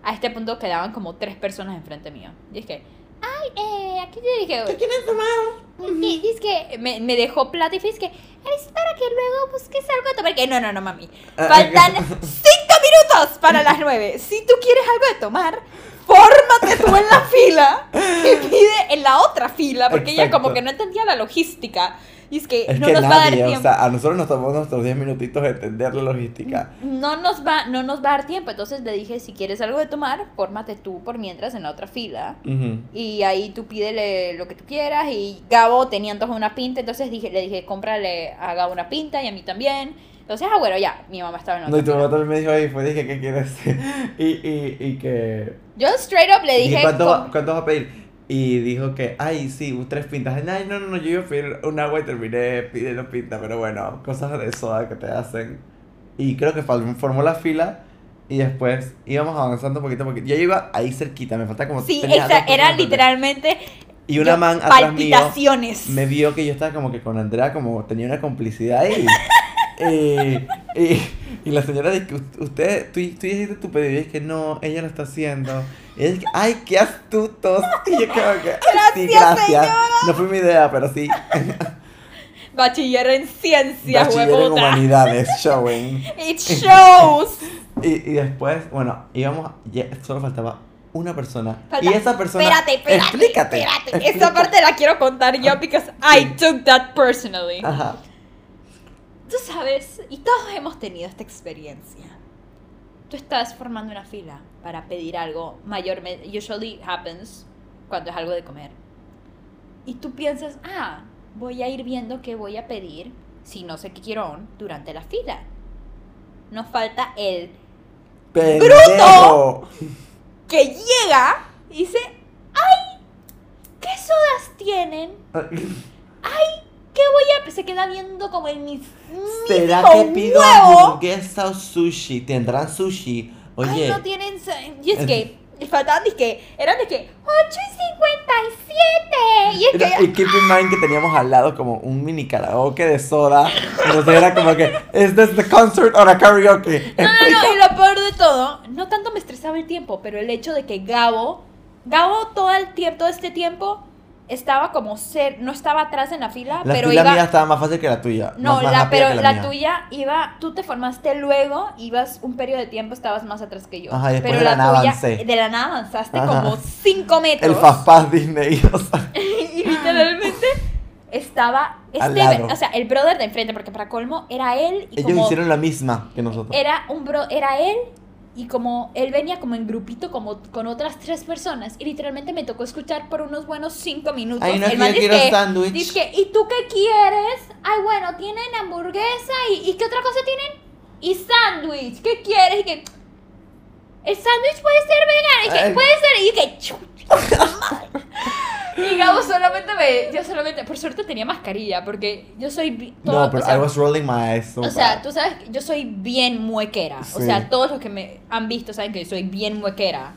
Speaker 1: A este punto quedaban como tres personas enfrente mío. Y es que, ay, eh, aquí te dije.
Speaker 2: ¿Quién es tu mamá?
Speaker 1: Y es que me, me dejó plata y fue es que es para que luego busques algo de tomar. Que no, no, no, mami.
Speaker 2: Ah,
Speaker 1: Faltan cinco minutos para las nueve. Si tú quieres algo de tomar, fórmate tú en la fila y pide en la otra fila. Porque ella como
Speaker 2: Exacto.
Speaker 1: que no entendía la logística. Y es que
Speaker 2: Es
Speaker 1: no
Speaker 2: que
Speaker 1: nos va a dar
Speaker 2: nadie,
Speaker 1: tiempo.
Speaker 2: o sea, a nosotros nos tomó nuestros 10 minutitos de entender la logística.
Speaker 1: no nos va, no nos va a dar tiempo. Entonces le dije, si quieres algo de tomar, fórmate tú por mientras en la otra fila.
Speaker 2: Ujú.
Speaker 1: Y ahí tú pídele lo que tú quieras. Y Gabo tenía de una pinta. Entonces dije, le dije, cómprale a Gabo una pinta y a mí también. Entonces, ah, bueno, ya. Mi mamá estaba en la
Speaker 2: No, y
Speaker 1: otra
Speaker 2: tu mamá también me dijo ahí, fue, dije, ¿qué quieres? y, y, y que...
Speaker 1: Yo straight up le
Speaker 2: Dije,
Speaker 1: dije.
Speaker 2: ¿cuánto,
Speaker 1: "Com-
Speaker 2: va- ¿cuánto vas a pedir? Y dijo que, ay, sí, tres pintas. Ay, no, no, no, yo iba a pedir un agua y terminé pidiendo pinta, pero bueno, cosas de soda que te hacen. Y creo que formó la fila y después íbamos avanzando poquito a poquito. Yo iba ahí cerquita, me falta como...
Speaker 1: Sí, esa era literalmente.
Speaker 2: Y una
Speaker 1: yo-
Speaker 2: man atrás mío me vio que yo estaba como que con Andrea, como tenía una complicidad ahí. y, y, y la señora dice que "U- usted, tú, tú hiciste tu pedido y es que no, ella lo está haciendo. Y ella dice, ay, qué astutos. Y yo como que, "Ay, sí,
Speaker 1: Gracias,
Speaker 2: gracias. No fue mi idea, pero sí.
Speaker 1: Bachiller en ciencias,
Speaker 2: Bachiller en humanidades, showing.
Speaker 1: It shows.
Speaker 2: Y, y después, bueno, íbamos, ya, solo faltaba una persona.
Speaker 1: Falta-
Speaker 2: y esa persona...
Speaker 1: Espérate, espérate.
Speaker 2: Explícate.
Speaker 1: Espérate. Esa
Speaker 2: explícate.
Speaker 1: parte la quiero contar yo because I took that personally.
Speaker 2: Ajá.
Speaker 1: Tú sabes, y todos hemos tenido esta experiencia. Tú estás formando una fila para pedir algo mayormente, usually happens cuando es algo de comer. Y tú piensas, ah, voy a ir viendo qué voy a pedir si no sé qué quiero durante la fila. Nos falta el
Speaker 2: ¡Pendejo!
Speaker 1: que llega y dice, ay, ¿qué sodas tienen? Ay, ¿qué voy a...? Se queda viendo como el mis...
Speaker 2: ¿Será
Speaker 1: mismo
Speaker 2: que pido
Speaker 1: huevo.
Speaker 2: hamburguesa o sushi? ¿Tendrán sushi? Oye,
Speaker 1: Ay, no tienen... Y es
Speaker 2: es-
Speaker 1: que faltaban, que eran de que 8 y 57. Y es que.
Speaker 2: Y keep in mind que teníamos al lado como un mini karaoke de soda. Entonces era como que, ¿es this the concert or a karaoke?
Speaker 1: No, no, no, y lo peor de todo, no tanto me estresaba el tiempo, pero el hecho de que Gabo, Gabo todo el tiempo, todo este tiempo, estaba como ser, no estaba atrás en la fila,
Speaker 2: La
Speaker 1: pero
Speaker 2: fila
Speaker 1: iba.
Speaker 2: mía estaba más fácil que la tuya.
Speaker 1: No,
Speaker 2: más- más
Speaker 1: la, pero la, tuya iba, tú te formaste luego, ibas un periodo de tiempo, estabas más atrás que yo.
Speaker 2: Ajá, y
Speaker 1: pero
Speaker 2: de la nada
Speaker 1: tuya,
Speaker 2: avancé.
Speaker 1: de la nada avanzaste
Speaker 2: Ajá.
Speaker 1: como 5 metros.
Speaker 2: El Fast Disney, o sea.
Speaker 1: y literalmente estaba este, o sea, el brother de enfrente, porque para colmo era él y
Speaker 2: Ellos
Speaker 1: como
Speaker 2: hicieron la misma que nosotros.
Speaker 1: era un bro, era él y como él venía como en grupito como con otras tres personas y literalmente me tocó escuchar por unos buenos cinco minutos.
Speaker 2: Ay, no,
Speaker 1: el man
Speaker 2: sándwich.
Speaker 1: dizque, ¿y tú qué quieres? Ay, bueno, tienen hamburguesa y, ¿y qué otra cosa tienen? Y sándwich, ¿qué quieres? Y que el sándwich puede ser vegano, y que puede ser y que Y Gabo solamente me, yo solamente, por suerte tenía mascarilla, porque yo soy, toda-
Speaker 2: no, pero
Speaker 1: o sea,
Speaker 2: I was rolling my eyes so
Speaker 1: o sea,
Speaker 2: bad.
Speaker 1: tú sabes que yo soy bien muequera. O sea, todos los que me han visto saben que yo soy bien muequera.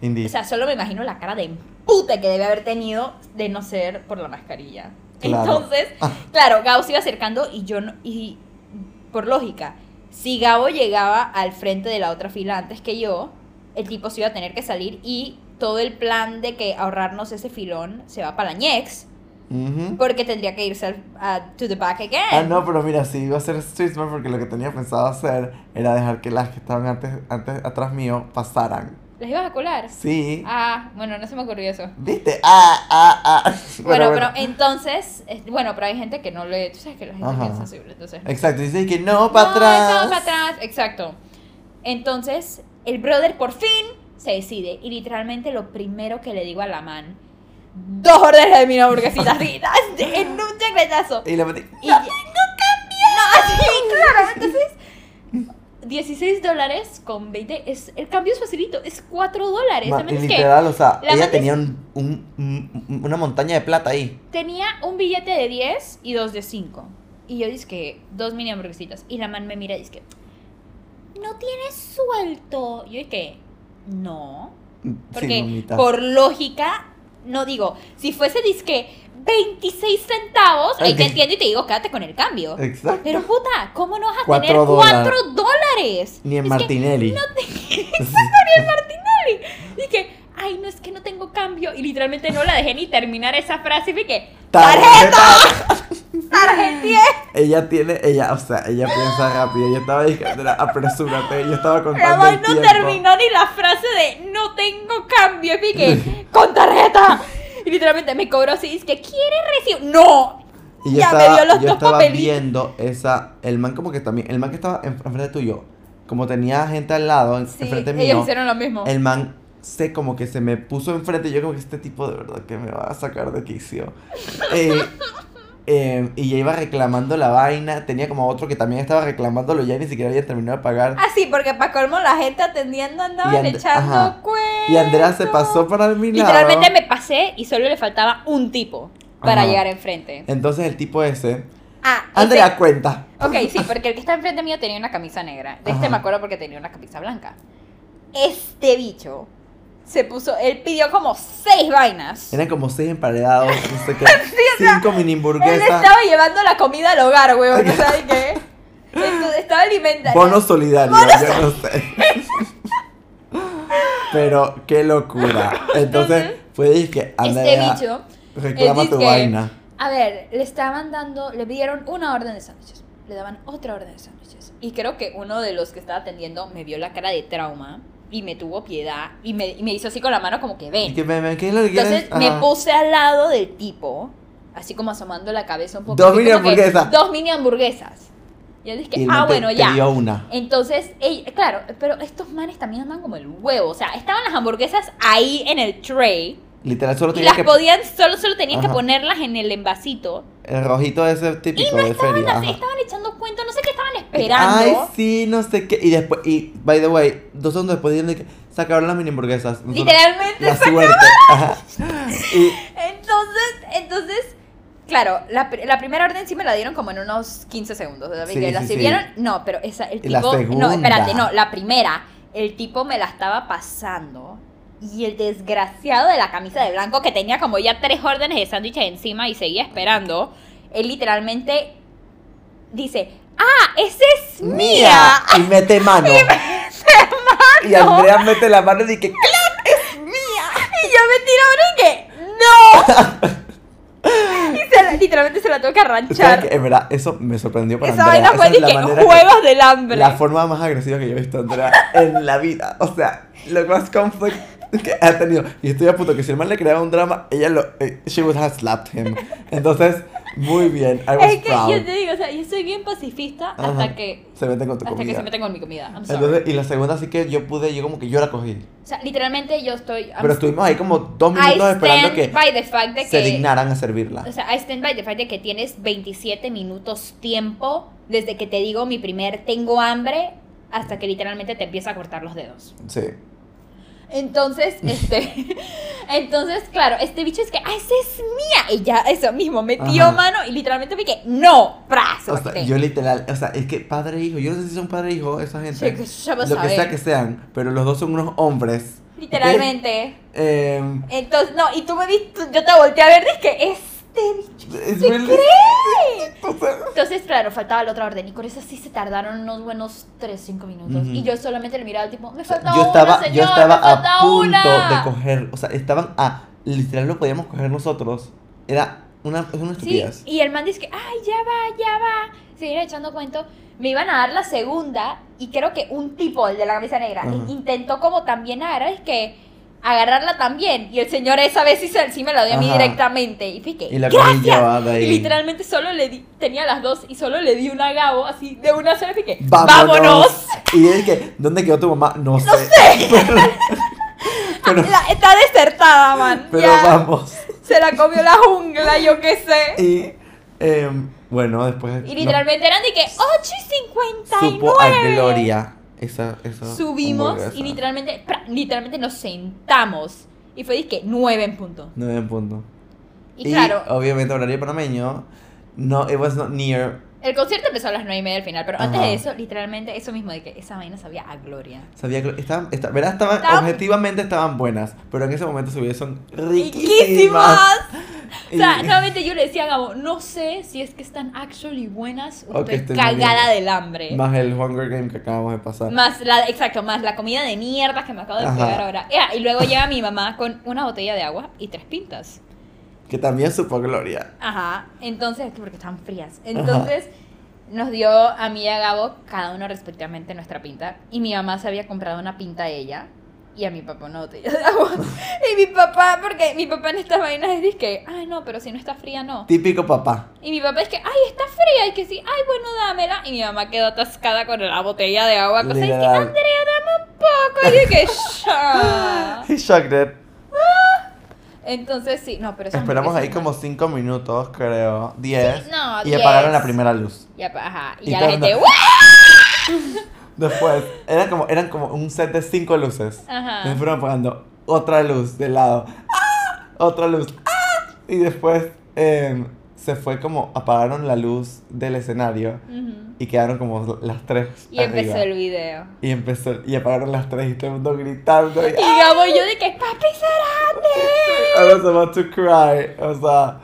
Speaker 2: Indeed.
Speaker 1: O sea, solo me imagino la cara de puta que debe haber tenido de no ser por la mascarilla.
Speaker 2: Claro.
Speaker 1: Entonces,
Speaker 2: Ah.
Speaker 1: claro, Gabo se iba acercando y yo no, y por lógica, si Gabo llegaba al frente de la otra fila antes que yo, el tipo se iba a tener que salir y todo el plan de que ahorrarnos ese filón se va para la ñex porque tendría que irse al- a- to the back again.
Speaker 2: Ah, no, pero mira, sí, iba a ser street smart porque lo que tenía pensado hacer era dejar que las que estaban antes, antes atrás mío pasaran.
Speaker 1: ¿Les ibas a colar?
Speaker 2: Sí.
Speaker 1: Ah, bueno, no se me ocurrió eso.
Speaker 2: ¿Viste? Ah, ah, ah.
Speaker 1: Bueno, pero entonces, es- bueno, pero hay gente que no le, tú sabes que la gente
Speaker 2: Ajá.
Speaker 1: es sensible, entonces.
Speaker 2: Exacto, dice que no, para atrás.
Speaker 1: No, para atrás, exacto. Entonces, el brother por fin se decide y literalmente lo primero que le digo a la man, dos órdenes de mi hamburguesita en un chancletazo.
Speaker 2: Y le metí.
Speaker 1: Y no tengo cambio. No, así, claro. Entonces, 16 dólares con 20 es el cambio es facilito, es 4 dólares.
Speaker 2: Ma- y
Speaker 1: que
Speaker 2: o sea,
Speaker 1: la
Speaker 2: ella
Speaker 1: man
Speaker 2: tenía un, un- un- una montaña de plata ahí.
Speaker 1: tenía un billete de 10 y dos de 5. Y yo dije que dos mini hamburguesitas. Y la man me mira y dice que no tienes suelto. Yo dije no.
Speaker 2: Sí,
Speaker 1: Porque por lógica, no digo, si fuese disque 26 centavos, ahí te entiendo y te digo, quédate con el cambio.
Speaker 2: Exacto.
Speaker 1: Pero puta, ¿cómo no vas a
Speaker 2: Cuatro
Speaker 1: tener
Speaker 2: dólares.
Speaker 1: 4 dólares?
Speaker 2: Ni en
Speaker 1: Es que
Speaker 2: Martinelli.
Speaker 1: no te... Exacto, ni en Martinelli. Dije, ay, no es que no tengo cambio. Y literalmente no la dejé ni terminar esa frase. Y dije, ¡tarjeta! ¡Tarjetié!
Speaker 2: Ella tiene, ella, o sea, ella piensa rápido. Ella estaba diciendo, apresúrate. Yo estaba contando el
Speaker 1: no terminó ni la frase de no tengo cambio. Y dije, con tarjeta. Y literalmente me cobró así. Es que, ¿quieres recibir? ¡No!
Speaker 2: Y yo
Speaker 1: Ya me dio los
Speaker 2: yo
Speaker 1: dos
Speaker 2: estaba
Speaker 1: papelitos.
Speaker 2: viendo esa, el man como que también, el man que estaba en- enfrente tuyo, como tenía gente al lado,
Speaker 1: Sí,
Speaker 2: enfrente
Speaker 1: ellos
Speaker 2: mío,
Speaker 1: hicieron lo mismo.
Speaker 2: el man se como que se me puso enfrente, yo como que este tipo de verdad que me va a sacar de quicio. Eh, eh, y ya iba reclamando la vaina, tenía como otro que también estaba reclamándolo, ya ni siquiera había terminado de pagar.
Speaker 1: Ah, sí, porque para colmo la gente atendiendo andaban
Speaker 2: Y And-
Speaker 1: echando cuentos.
Speaker 2: Y Andrea se pasó para mi lado.
Speaker 1: Literalmente me pasé y solo le faltaba un tipo para
Speaker 2: Ajá.
Speaker 1: llegar enfrente.
Speaker 2: Entonces el tipo ese,
Speaker 1: Ah,
Speaker 2: Andrea,
Speaker 1: ese-
Speaker 2: cuenta.
Speaker 1: Ok, sí, porque el que está enfrente mío tenía una camisa negra. De este
Speaker 2: Ajá.
Speaker 1: me acuerdo porque tenía una camisa blanca. Este bicho se puso, él pidió como seis vainas.
Speaker 2: Eran como seis emparedados, no sé qué,
Speaker 1: o sea,
Speaker 2: cinco mini
Speaker 1: Él
Speaker 2: hamburguesas.
Speaker 1: estaba llevando la comida al hogar, weón, ¿no sabes qué? Entonces, estaba alimentando.
Speaker 2: Bono solidario, yo no sé. Pero qué locura. Entonces fue que
Speaker 1: Este
Speaker 2: Andrea
Speaker 1: bicho.
Speaker 2: reclama
Speaker 1: él
Speaker 2: tu vaina.
Speaker 1: A ver, le estaban dando, le pidieron una orden de sándwiches, le daban otra orden de sándwiches. Y creo que uno de los que estaba atendiendo me vio la cara de trauma y me tuvo piedad y me, y me hizo así con la mano como que
Speaker 2: Y
Speaker 1: ven.
Speaker 2: que, "Ven, ven, ¿qué es lo que
Speaker 1: Entonces
Speaker 2: quieres?
Speaker 1: me puse al lado del tipo, así como asomando la cabeza un poco.
Speaker 2: Dos mini
Speaker 1: que,
Speaker 2: hamburguesas.
Speaker 1: Dos mini hamburguesas. Y él dije,
Speaker 2: Y el
Speaker 1: ah,
Speaker 2: te-
Speaker 1: bueno,
Speaker 2: te
Speaker 1: ya.
Speaker 2: dio una.
Speaker 1: Entonces, ey, claro, pero estos manes también andan como el huevo. O sea, estaban las hamburguesas ahí en el tray.
Speaker 2: Literal, solo
Speaker 1: Y
Speaker 2: tenía
Speaker 1: las
Speaker 2: que.
Speaker 1: podían, solo, solo tenían que ponerlas en el envasito.
Speaker 2: El rojito ese típico de
Speaker 1: Estaban,
Speaker 2: feria.
Speaker 1: así, estaban echando cuentos, no sé esperando.
Speaker 2: Ay, sí, no sé qué. Y después, y by the way, dos segundos después dijeron que sacaron las mini hamburguesas.
Speaker 1: Literalmente.
Speaker 2: La suerte. Y
Speaker 1: Entonces, entonces, claro, la, la primera orden sí me la dieron como en unos 15 segundos.
Speaker 2: Sí,
Speaker 1: que la
Speaker 2: sí.
Speaker 1: sirvieron. No, pero esa, el tipo. No, espérate, no, la primera. El tipo me la estaba pasando Y el desgraciado de la camisa de blanco que tenía como ya tres órdenes de sándwiches encima y seguía esperando, él literalmente dice, ah, esa es mía.
Speaker 2: Y mete mano. Y Andrea mete la mano y dice, ¡claro, es mía!
Speaker 1: Y yo me tiro ahora y que, ¡no! y se la- literalmente se la tengo que
Speaker 2: ¿Sabes
Speaker 1: arranchar.
Speaker 2: En verdad, eso me sorprendió para
Speaker 1: Esa
Speaker 2: Andrea.
Speaker 1: vaina fue
Speaker 2: Esa es la
Speaker 1: que
Speaker 2: manera que-
Speaker 1: juegos del hambre.
Speaker 2: La forma más agresiva que yo he visto a Andrea en la vida. O sea, lo más conflict que ha tenido. Y estoy a punto que si el man le creaba un drama, ella lo. eh, she would have slapped him. Entonces, muy bien. I was
Speaker 1: es que
Speaker 2: proud.
Speaker 1: yo te digo, o sea, yo soy bien pacifista hasta que
Speaker 2: Se meten con tu
Speaker 1: hasta que se meten con mi comida. I'm sorry.
Speaker 2: Entonces, y la segunda sí que yo pude, yo como que yo la cogí.
Speaker 1: o sea, literalmente yo estoy I'm
Speaker 2: Pero estuvimos ahí como dos
Speaker 1: I
Speaker 2: minutos esperando que
Speaker 1: by the fact de
Speaker 2: se
Speaker 1: que
Speaker 2: dignaran a servirla.
Speaker 1: O sea, I stand by the fact de que tienes 27 minutos tiempo desde que te digo mi primer tengo hambre hasta que literalmente te empieza a cortar los dedos.
Speaker 2: Sí.
Speaker 1: Entonces, este, entonces, claro, este bicho es que, ah, esa es mía. Y ya eso mismo, metió
Speaker 2: Ajá.
Speaker 1: mano y literalmente vi que, no, brazo.
Speaker 2: O sea, yo literal, o sea, es que padre e hijo, yo no sé si son padre e hijo esa gente.
Speaker 1: Sí, que
Speaker 2: lo que sea que sean, pero los dos son unos hombres.
Speaker 1: Literalmente.
Speaker 2: Em,
Speaker 1: Entonces, no, y tú me viste, yo te volteé a ver, dije que este bicho
Speaker 2: es
Speaker 1: se
Speaker 2: really-
Speaker 1: cree. Entonces, claro, faltaba la otra orden y con eso sí se tardaron unos buenos 3, 5 minutos.
Speaker 2: Ujú.
Speaker 1: Y yo solamente le miraba al tipo, me falta
Speaker 2: yo
Speaker 1: una,
Speaker 2: estaba,
Speaker 1: señor,
Speaker 2: yo estaba
Speaker 1: me falta
Speaker 2: a punto
Speaker 1: una.
Speaker 2: de coger, o sea, estaban a, literal lo podíamos coger nosotros. Era una, es una
Speaker 1: Sí,
Speaker 2: estupidez.
Speaker 1: y el man dice que, ay, ya va, ya va. Seguir echando cuento. Me iban a dar la segunda y creo que un tipo, el de la camisa negra,
Speaker 2: Ajá.
Speaker 1: intentó como también agarrar, es que agarrarla también. Y el señor esa vez sí, sí me la dio a mí
Speaker 2: Ajá.
Speaker 1: directamente. Y fue que,
Speaker 2: Y la
Speaker 1: gracias.
Speaker 2: ah, ahí.
Speaker 1: Y literalmente solo le di, tenía las dos y solo le di una a Gabo, así, de una sola, y que,
Speaker 2: ¡Vámonos!
Speaker 1: ¡vámonos!
Speaker 2: Y es que, ¿dónde quedó tu mamá? No sé. Pero, pero,
Speaker 1: La- está desertada, man.
Speaker 2: pero
Speaker 1: ya.
Speaker 2: vamos.
Speaker 1: Se la comió la jungla, yo qué sé.
Speaker 2: Y, em, bueno, después.
Speaker 1: Y literalmente eran de que 8 y
Speaker 2: no, supo a
Speaker 1: 59.
Speaker 2: gloria. Esa, esa
Speaker 1: Subimos
Speaker 2: hamburguesa.
Speaker 1: y literalmente, pra- literalmente nos sentamos. Y fue que 9 en punto.
Speaker 2: Nueve en punto.
Speaker 1: Y, claro,
Speaker 2: obviamente, horario panameño. No, it was not near.
Speaker 1: El concierto empezó a las 9 y media al final. Pero antes
Speaker 2: Ajá.
Speaker 1: de eso, literalmente, eso mismo de que esa vaina sabía a gloria.
Speaker 2: Sabía que estaban, esta- ¿verdad? Estaban,
Speaker 1: Estaban-
Speaker 2: objetivamente estaban buenas, pero en ese momento su vida son
Speaker 1: ¡Riquísimas!
Speaker 2: riquísimas.
Speaker 1: O sea,
Speaker 2: Y-
Speaker 1: nuevamente yo le decía a Gabo, no sé si es que están actually buenas o
Speaker 2: O que
Speaker 1: estoy cagada del hambre.
Speaker 2: Más el Hunger Game que acabamos de pasar.
Speaker 1: Más la, exacto, más la comida de mierda que me acabo de pegar ahora. Y luego llega mi mamá con una botella de agua y tres pintas.
Speaker 2: Que también supo gloria.
Speaker 1: Ajá, entonces, porque están frías. Entonces, nos dio a mí y a Gabo, cada uno respectivamente, nuestra pinta. Y mi mamá se había comprado una pinta a ella. Y a mi papá una botella de agua. Y mi papá, porque mi papá en estas vainas es de que, ay no, pero si no está fría, no.
Speaker 2: Típico papá.
Speaker 1: Y mi papá es que, ay, está fría. Y que sí, ay, bueno, dámela. Y mi mamá quedó atascada con la botella de agua. Cosa y que. Andrea, dame un poco. Y de que, "Sha".
Speaker 2: He shocked it.
Speaker 1: Entonces, sí, no, pero esa
Speaker 2: Esperamos ahí como 5 minutos, creo. 10.
Speaker 1: Sí, no,
Speaker 2: y apagaron
Speaker 1: 10.
Speaker 2: la primera luz.
Speaker 1: Pa- ajá. Y,
Speaker 2: Y
Speaker 1: ya la gente.
Speaker 2: Después, eran como, eran como un set de 5 luces.
Speaker 1: Ajá.
Speaker 2: Me fueron apagando otra luz de lado. ¡Ah! Otra luz. ¡Ah! Y después em, se fue como apagaron la luz del escenario
Speaker 1: Ujú.
Speaker 2: y quedaron como las tres.
Speaker 1: Y empezó
Speaker 2: arriba.
Speaker 1: el video.
Speaker 2: Y empezó y apagaron las tres y todo el mundo gritando. Y,
Speaker 1: Y Gabo y yo de que, papi Cerati.
Speaker 2: I was about to cry. O sea,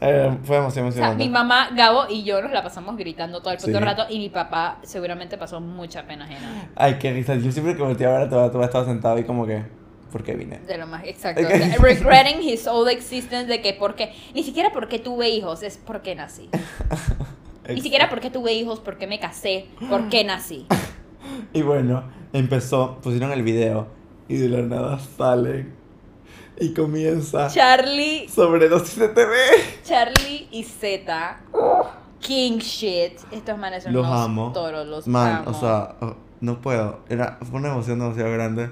Speaker 2: eh, fue emoción,
Speaker 1: O sea,
Speaker 2: emocionante.
Speaker 1: mi mamá, Gabo y yo nos la pasamos gritando todo el puto
Speaker 2: Sí.
Speaker 1: rato y mi papá seguramente pasó mucha pena ajena.
Speaker 2: Ay, qué risa. Yo siempre que volteé a ver a tu tú estaba sentado y como que, ¿por qué vine?
Speaker 1: De lo más exacto.
Speaker 2: Ok.
Speaker 1: O sea, regretting his old existence de que porque, ni siquiera porque tuve hijos, es porque nací. Ni siquiera porque tuve hijos, porque me casé, porque nací.
Speaker 2: Y bueno, empezó, pusieron el video y de la nada salen y comienza
Speaker 1: Charlie,
Speaker 2: sobredosis de TV.
Speaker 1: Charlie y Z. King shit. Estos manes son
Speaker 2: Los
Speaker 1: unos
Speaker 2: amo.
Speaker 1: toros, los
Speaker 2: Man,
Speaker 1: amo.
Speaker 2: o sea, no puedo. Era, fue una emoción demasiado grande.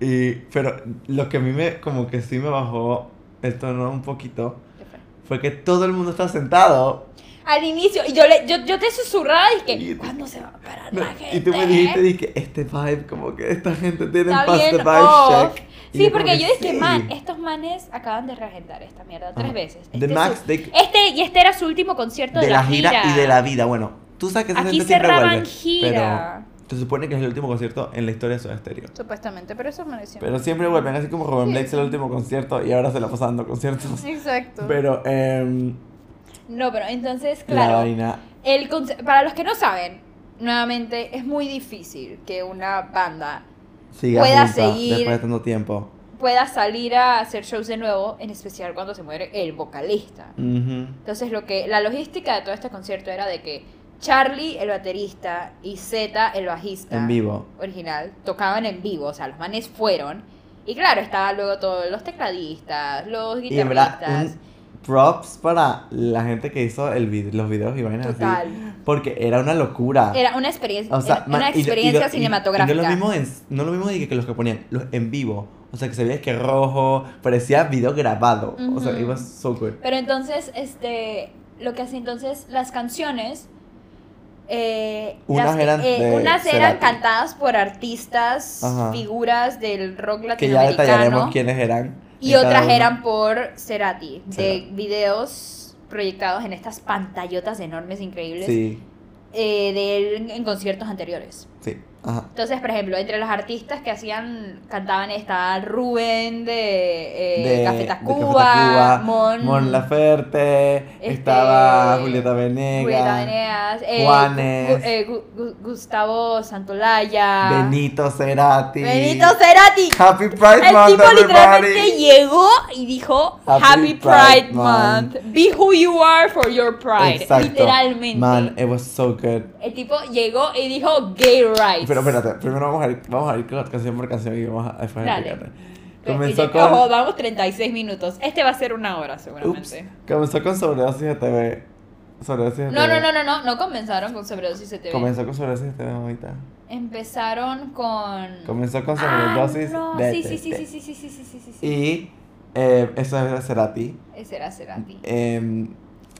Speaker 2: Y, pero lo que a mí me, como que sí me bajó el tono un poquito,
Speaker 1: ¿Qué fue?
Speaker 2: fue que todo el mundo está sentado.
Speaker 1: Al inicio, y yo, le, yo, yo te susurraba y que, ¿cuándo se va a parar
Speaker 2: No,
Speaker 1: la gente?
Speaker 2: y tú me dijiste, dije, este vibe, como que esta gente tiene paz de
Speaker 1: bien
Speaker 2: vibe
Speaker 1: off.
Speaker 2: check.
Speaker 1: Sí,
Speaker 2: como
Speaker 1: porque
Speaker 2: que
Speaker 1: yo dije,
Speaker 2: sí.
Speaker 1: man, estos manes acaban de reagendar esta mierda tres veces.
Speaker 2: The
Speaker 1: Este, es
Speaker 2: Max,
Speaker 1: su- este y este era su último concierto de,
Speaker 2: de la gira, y de la vida. Bueno, tú sabes que esa
Speaker 1: Aquí
Speaker 2: gente
Speaker 1: cerraban gira.
Speaker 2: Se supone que es el último concierto en la historia de Soda Stereo.
Speaker 1: Supuestamente, pero eso me decía.
Speaker 2: Pero siempre vuelven, así como Rubén
Speaker 1: Sí,
Speaker 2: Blades
Speaker 1: sí.
Speaker 2: el último concierto y ahora se la pasan dando conciertos.
Speaker 1: Exacto.
Speaker 2: Pero, em,
Speaker 1: No, pero entonces,
Speaker 2: la
Speaker 1: claro.
Speaker 2: vaina.
Speaker 1: El para los que no saben, nuevamente, es muy difícil que una banda
Speaker 2: Siga
Speaker 1: pueda
Speaker 2: junta
Speaker 1: seguir-
Speaker 2: después de tanto tiempo.
Speaker 1: pueda salir a hacer shows de nuevo, en especial cuando se muere el vocalista. Entonces, lo que la logística de todo este concierto era de que Charlie, el baterista, y Z, el bajista
Speaker 2: En vivo.
Speaker 1: original, tocaban en vivo, o sea, los manes fueron. Y claro, estaban luego todos los tecladistas, los
Speaker 2: Y en verdad,
Speaker 1: guitarristas.
Speaker 2: un props para la gente que hizo el vid- los videos y vainas así.
Speaker 1: Total.
Speaker 2: Porque era una locura.
Speaker 1: Era una experiencia,
Speaker 2: O sea,
Speaker 1: una
Speaker 2: y lo- y
Speaker 1: experiencia
Speaker 2: lo-
Speaker 1: cinematográfica.
Speaker 2: Y no lo mismo, en, no lo mismo de que los que ponían los en vivo. O sea, que se veía que rojo, parecía video grabado. O sea,
Speaker 1: Ujú.
Speaker 2: it was so good.
Speaker 1: Pero entonces, este, lo que hace entonces, las canciones, eh,
Speaker 2: Unas
Speaker 1: las que-
Speaker 2: eran
Speaker 1: eh, unas eran
Speaker 2: Cerati.
Speaker 1: cantadas por artistas,
Speaker 2: Ajá.
Speaker 1: figuras del rock
Speaker 2: Que ya detallaremos
Speaker 1: latinoamericano,
Speaker 2: quiénes eran.
Speaker 1: y otras eran por Cerati, de videos proyectados en estas pantallotas enormes increíbles
Speaker 2: Sí,
Speaker 1: eh, de él en conciertos anteriores.
Speaker 2: sí. Ajá.
Speaker 1: Entonces, por ejemplo, entre los artistas que hacían, cantaban estaba Rubén de, eh,
Speaker 2: de
Speaker 1: Café Tacuba, Mon,
Speaker 2: Mon Laferte,
Speaker 1: este,
Speaker 2: estaba Julieta Venegas,
Speaker 1: Julieta Venegas, eh,
Speaker 2: Juanes.
Speaker 1: Eh, Gu- Gu- Gustavo Santolaya,
Speaker 2: Benito Cerati.
Speaker 1: Benito Cerati.
Speaker 2: Happy Pride
Speaker 1: El
Speaker 2: Month,
Speaker 1: tipo literalmente llegó y dijo
Speaker 2: Happy
Speaker 1: Happy,
Speaker 2: Pride
Speaker 1: Pride, Month. Be who you are for your pride.
Speaker 2: Exacto.
Speaker 1: Literalmente.
Speaker 2: Man, it was so good.
Speaker 1: El tipo llegó y dijo gay rights.
Speaker 2: Pero espérate, primero vamos a ir, vamos a ir con- canción por canción y vamos a después
Speaker 1: Dale. Pero-
Speaker 2: Comenzó con,
Speaker 1: Ojo, vamos 36 minutos. Este va a ser una hora
Speaker 2: ups,
Speaker 1: seguramente.
Speaker 2: comenzó con sobredosis de TV. Sobredosis de
Speaker 1: No,
Speaker 2: TV.
Speaker 1: no, no, no, no, no comenzaron con Sobredosis de TV.
Speaker 2: Comenzó con sobredosis de TV ahorita.
Speaker 1: Empezaron con.
Speaker 2: Comenzó con
Speaker 1: Ah,
Speaker 2: sobredosis
Speaker 1: no,
Speaker 2: de
Speaker 1: sí, sí, sí,
Speaker 2: TV.
Speaker 1: sí, sí, sí, sí, sí, sí, sí.
Speaker 2: Y eh, eso es de Cerati.
Speaker 1: Ese era Cerati.
Speaker 2: em,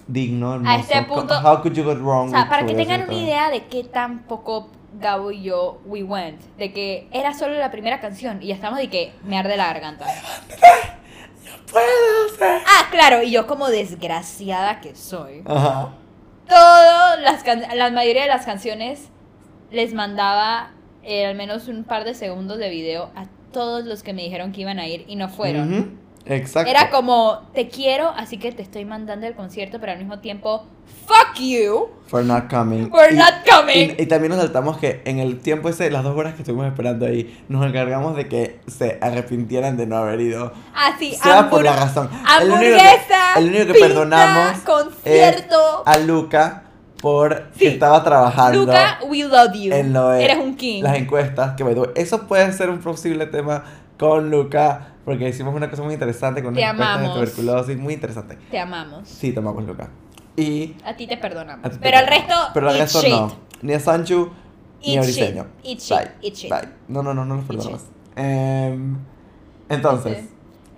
Speaker 2: digno, hermoso.
Speaker 1: A este punto-
Speaker 2: How could you go wrong
Speaker 1: O sea, para que tengan una
Speaker 2: TV?
Speaker 1: idea de qué tan poco Gabo y yo we went, de que era solo la primera canción y ya estamos de que me arde la garganta.
Speaker 2: Puedo ser.
Speaker 1: Ah, claro, y yo como desgraciada que soy.
Speaker 2: Ajá.
Speaker 1: Todas las can- la mayoría de las canciones les mandaba eh, al menos un par de segundos de video a todos los que me dijeron que iban a ir y no fueron.
Speaker 2: Ujú, Exacto.
Speaker 1: Era como, te quiero, así que te estoy mandando el concierto, pero al mismo tiempo, fuck you
Speaker 2: For not coming.
Speaker 1: for
Speaker 2: Y-
Speaker 1: not coming.
Speaker 2: Y, y también nos saltamos que en el tiempo ese, las dos horas que estuvimos esperando ahí, nos encargamos de que se arrepintieran de no haber ido.
Speaker 1: Así,
Speaker 2: Sea por la razón. El único que-
Speaker 1: hamburguesa,
Speaker 2: el único que perdonamos
Speaker 1: concierto.
Speaker 2: A Luca por
Speaker 1: Sí.
Speaker 2: que estaba trabajando
Speaker 1: Luca, we love you.
Speaker 2: en lo de
Speaker 1: Eres un king.
Speaker 2: las encuestas. Que eso puede ser un posible tema con Luca, porque hicimos una cosa muy interesante con
Speaker 1: Te amamos.
Speaker 2: de tuberculosis, muy interesante.
Speaker 1: Te amamos.
Speaker 2: Sí, tomamos Luca. Y
Speaker 1: A ti te perdonamos.
Speaker 2: A ti te
Speaker 1: pero al resto,
Speaker 2: Pero al resto
Speaker 1: shit.
Speaker 2: no. Ni a Sanchu ni
Speaker 1: Eat
Speaker 2: a
Speaker 1: shit.
Speaker 2: Briseño.
Speaker 1: Eat shit.
Speaker 2: Bye.
Speaker 1: Eat shit.
Speaker 2: Bye. No, no, no, no los perdonamos. Em, entonces.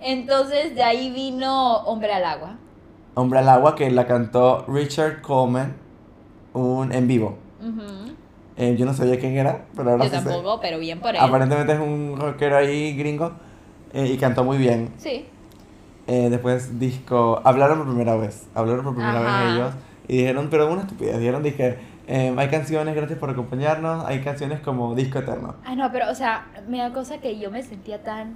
Speaker 1: Entonces de ahí vino Hombre al Agua.
Speaker 2: Hombre al Agua que la cantó Richard Coleman un, en vivo.
Speaker 1: Ujú.
Speaker 2: Eh, yo no sabía quién era, pero ahora
Speaker 1: Yo
Speaker 2: sí sé.
Speaker 1: tampoco, pero bien por él.
Speaker 2: Aparentemente es un rockero ahí gringo eh, y cantó muy bien.
Speaker 1: Sí.
Speaker 2: Eh, después disco, hablaron por primera vez, hablaron por primera
Speaker 1: Ajá.
Speaker 2: vez ellos y dijeron, pero una estupidez, dijeron, dije, eh, hay canciones, gracias por acompañarnos, hay canciones como Disco Eterno.
Speaker 1: Ay, no, pero, o sea, me da cosa que yo me sentía tan.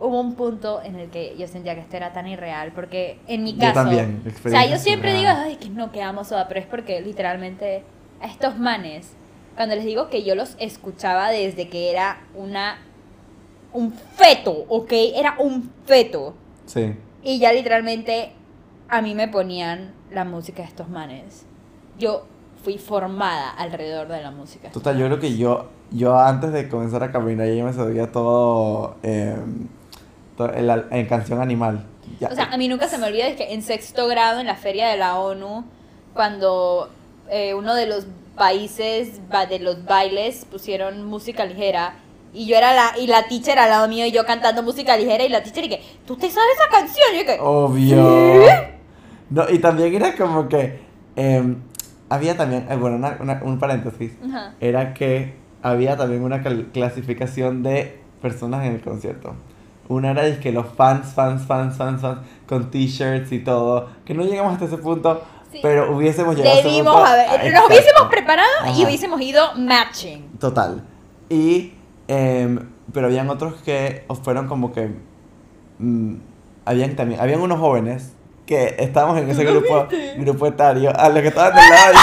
Speaker 1: Hubo un punto en el que yo sentía que esto era tan irreal, porque en mi
Speaker 2: Yo
Speaker 1: caso.
Speaker 2: también,
Speaker 1: O sea, yo siempre digo,
Speaker 2: surreal.
Speaker 1: ay, que no, que amo soda, pero es porque literalmente a estos manes, cuando les digo que yo los escuchaba desde que era una. un feto, ¿ok? Era un feto.
Speaker 2: Sí.
Speaker 1: Y ya literalmente a mí me ponían la música de estos manes. Yo fui formada alrededor de la música. de
Speaker 2: Total, yo creo que yo, yo antes de comenzar a caminar, ya me sabía todo, eh, todo en, la- en canción animal. Ya.
Speaker 1: O sea, a mí nunca se me olvida es que en sexto grado en la feria de la ONU, cuando eh, uno de los países de los bailes pusieron música ligera y yo era la y la teacher al lado mío y yo cantando música ligera y la teacher y que tú te sabes esa canción y yo que
Speaker 2: Obvio. No, y también era como que em, había también, eh, bueno, una- una- un paréntesis,
Speaker 1: Ajá.
Speaker 2: era que había también una clasificación de personas en el concierto. Una era que los fans, fans, fans, fans, fans, con t-shirts y todo, que no llegamos hasta ese punto,
Speaker 1: Sí.
Speaker 2: Pero hubiésemos llegado a
Speaker 1: Debimos
Speaker 2: punto-
Speaker 1: haber.
Speaker 2: Ah,
Speaker 1: Nos
Speaker 2: exacto.
Speaker 1: hubiésemos preparado y
Speaker 2: Ajá.
Speaker 1: hubiésemos ido matching.
Speaker 2: Total. Y, em, pero habían otros que fueron como que, mm, habían también, habían unos jóvenes que estábamos en ese grupo, grupo etario, a los que estaban del lado,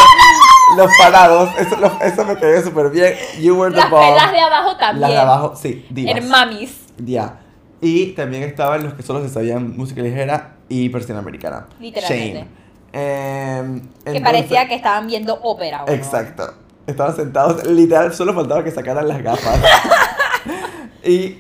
Speaker 2: los parados, eso, lo- eso me quedó súper bien. You were the
Speaker 1: Las
Speaker 2: bomb.
Speaker 1: pelas de abajo también.
Speaker 2: Las de abajo, sí, divas.
Speaker 1: En mamis.
Speaker 2: Ya. Y también estaban los que solo se sabían música ligera y persiana americana.
Speaker 1: Literalmente.
Speaker 2: Shame. Em,
Speaker 1: Que
Speaker 2: entonces-
Speaker 1: parecía que estaban viendo ópera.
Speaker 2: Exacto. Estaban sentados, literal, solo faltaba que sacaran las gafas. y.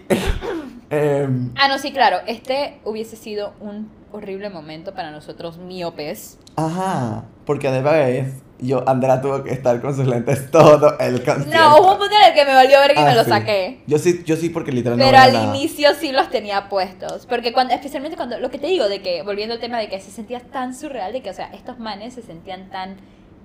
Speaker 2: em,
Speaker 1: Ah, no, sí, claro. Este hubiese sido un horrible momento para nosotros miopes.
Speaker 2: ajá. Porque además, yo, Andrea tuvo que estar con sus lentes todo el concierto.
Speaker 1: No, hubo un punto en el que me valió ver que
Speaker 2: Ah,
Speaker 1: me lo
Speaker 2: sí.
Speaker 1: saqué.
Speaker 2: Yo sí, yo sí, porque literal no
Speaker 1: Pero
Speaker 2: veía
Speaker 1: al
Speaker 2: nada.
Speaker 1: inicio sí los tenía puestos. Porque cuando, especialmente cuando, lo que te digo, de que, volviendo al tema de que se sentía tan surreal, de que, o sea, estos manes se sentían tan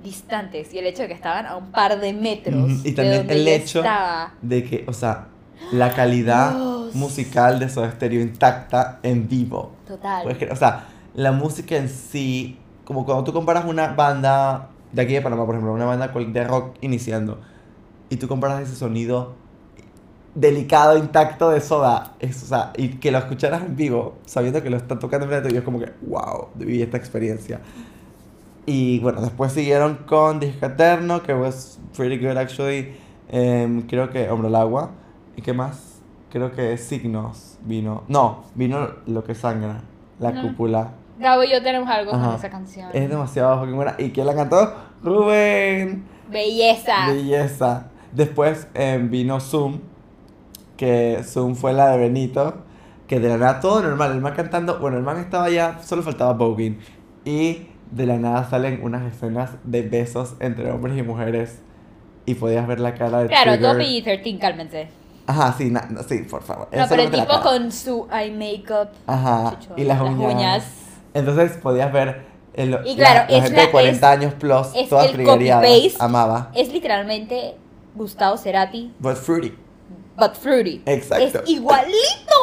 Speaker 1: distantes. Y el hecho de que estaban a un par de metros.
Speaker 2: Y también el hecho
Speaker 1: estaba.
Speaker 2: de que, o sea, la calidad
Speaker 1: Dios.
Speaker 2: musical de Soda Stereo intacta en vivo.
Speaker 1: Total.
Speaker 2: Creer, o sea, la música en sí, como cuando tú comparas una banda de aquí de Panamá, por ejemplo, una banda de rock iniciando, y tú comparas ese sonido delicado, intacto de Soda, es, o sea, y que lo escucharas en vivo, sabiendo que lo están tocando en frente es como que, wow, viví esta experiencia. Y bueno, después siguieron con Disco Eterno, que was pretty good actually. Em, creo que Hombro al Agua. ¿Y qué más? Creo que Signos vino. No, vino Lo que Sangra, La
Speaker 1: Ujú.
Speaker 2: Cúpula.
Speaker 1: Gabo y yo tenemos algo
Speaker 2: Ajá.
Speaker 1: con esa canción.
Speaker 2: Es demasiado fucking buena. ¿Y quién la cantó? Rubén.
Speaker 1: Belleza.
Speaker 2: Belleza. Después em, vino Zoom, que Zoom fue la de Benito, que de la nada todo normal, el man cantando, bueno, el man estaba ya, solo faltaba voguing, y de la nada salen unas escenas de besos entre hombres y mujeres, y podías ver la cara de
Speaker 1: Claro,
Speaker 2: Trigger.
Speaker 1: Dobby y 13, cálmense.
Speaker 2: Ajá, sí, na- no, sí, por favor.
Speaker 1: No,
Speaker 2: es
Speaker 1: pero el tipo con su eye makeup.
Speaker 2: Ajá,
Speaker 1: chucho,
Speaker 2: y las uñas. Entonces podías ver el,
Speaker 1: Y claro,
Speaker 2: la, la gente
Speaker 1: la-
Speaker 2: de 40
Speaker 1: es-
Speaker 2: años plus,
Speaker 1: es copy-paste.
Speaker 2: amaba.
Speaker 1: Es literalmente Gustavo Cerati,
Speaker 2: But fruity.
Speaker 1: but fruity.
Speaker 2: Exacto.
Speaker 1: Es igualito,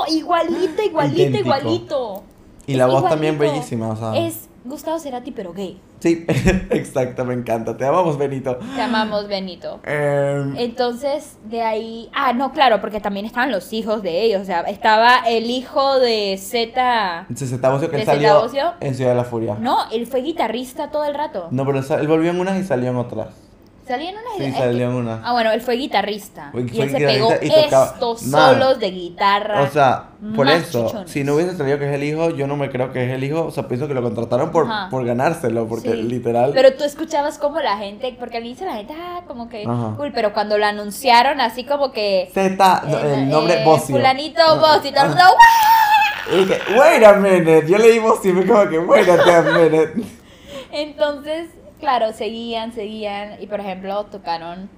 Speaker 1: igualito, igualito, igualito.
Speaker 2: Y
Speaker 1: Es
Speaker 2: la voz también bellísima, o sea.
Speaker 1: Es Gustavo Cerati, pero gay.
Speaker 2: Sí, exacto, me encanta. Te amamos, Benito.
Speaker 1: Te amamos, Benito.
Speaker 2: Em,
Speaker 1: Entonces, de ahí. Ah, no, claro, porque también estaban los hijos de ellos. O sea, estaba el hijo de Z.
Speaker 2: Zeta Bocio que él
Speaker 1: ¿De
Speaker 2: salió
Speaker 1: Zeta Bocio?
Speaker 2: en Ciudad de la Furia.
Speaker 1: No, él fue guitarrista todo el rato.
Speaker 2: No, pero él volvió en unas y salió en otras.
Speaker 1: Salían unas
Speaker 2: Sí, en unas.
Speaker 1: Ah, bueno, él fue guitarrista.
Speaker 2: Fue-
Speaker 1: y él se pegó
Speaker 2: y
Speaker 1: estos
Speaker 2: Man.
Speaker 1: solos de guitarra.
Speaker 2: O sea, por eso, si no hubiese salido que es el hijo, yo no me creo que es el hijo. O sea, pienso que lo contrataron por,
Speaker 1: Ajá.
Speaker 2: por ganárselo, porque
Speaker 1: Sí.
Speaker 2: literal.
Speaker 1: Pero tú escuchabas como la gente, porque al inicio la gente, ah, como que
Speaker 2: Ajá.
Speaker 1: cool, pero cuando lo anunciaron así como que
Speaker 2: Z,
Speaker 1: eh,
Speaker 2: el nombre
Speaker 1: eh,
Speaker 2: Bocio.
Speaker 1: fulanito
Speaker 2: Ah,
Speaker 1: Bocio y todo el.
Speaker 2: Y que, wait a minute. Yo leí Bocio y me como que, wait a minute.
Speaker 1: Entonces, claro, seguían, seguían y por ejemplo tocaron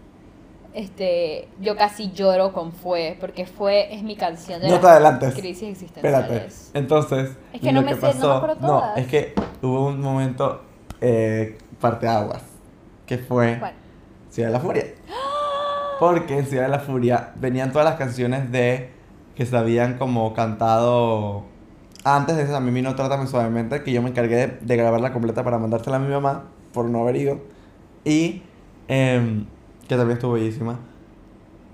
Speaker 1: este yo casi lloro con fue porque fue es mi canción de
Speaker 2: No
Speaker 1: las
Speaker 2: adelantes.
Speaker 1: crisis
Speaker 2: Espérate. Entonces,
Speaker 1: Es que no me
Speaker 2: que
Speaker 1: sé, no me
Speaker 2: pasó, no,
Speaker 1: todas.
Speaker 2: es que hubo un momento eh, parteaguas, que fue
Speaker 1: Bueno,
Speaker 2: Ciudad de la Furia. Porque en Ciudad de la Furia venían todas las canciones de que se habían como cantado antes de eso también vino Trátame Suavemente, que yo me encargué de, de grabarla completa para mandársela a mi mamá por no haber ido. Y em, que también estuvo bellísima.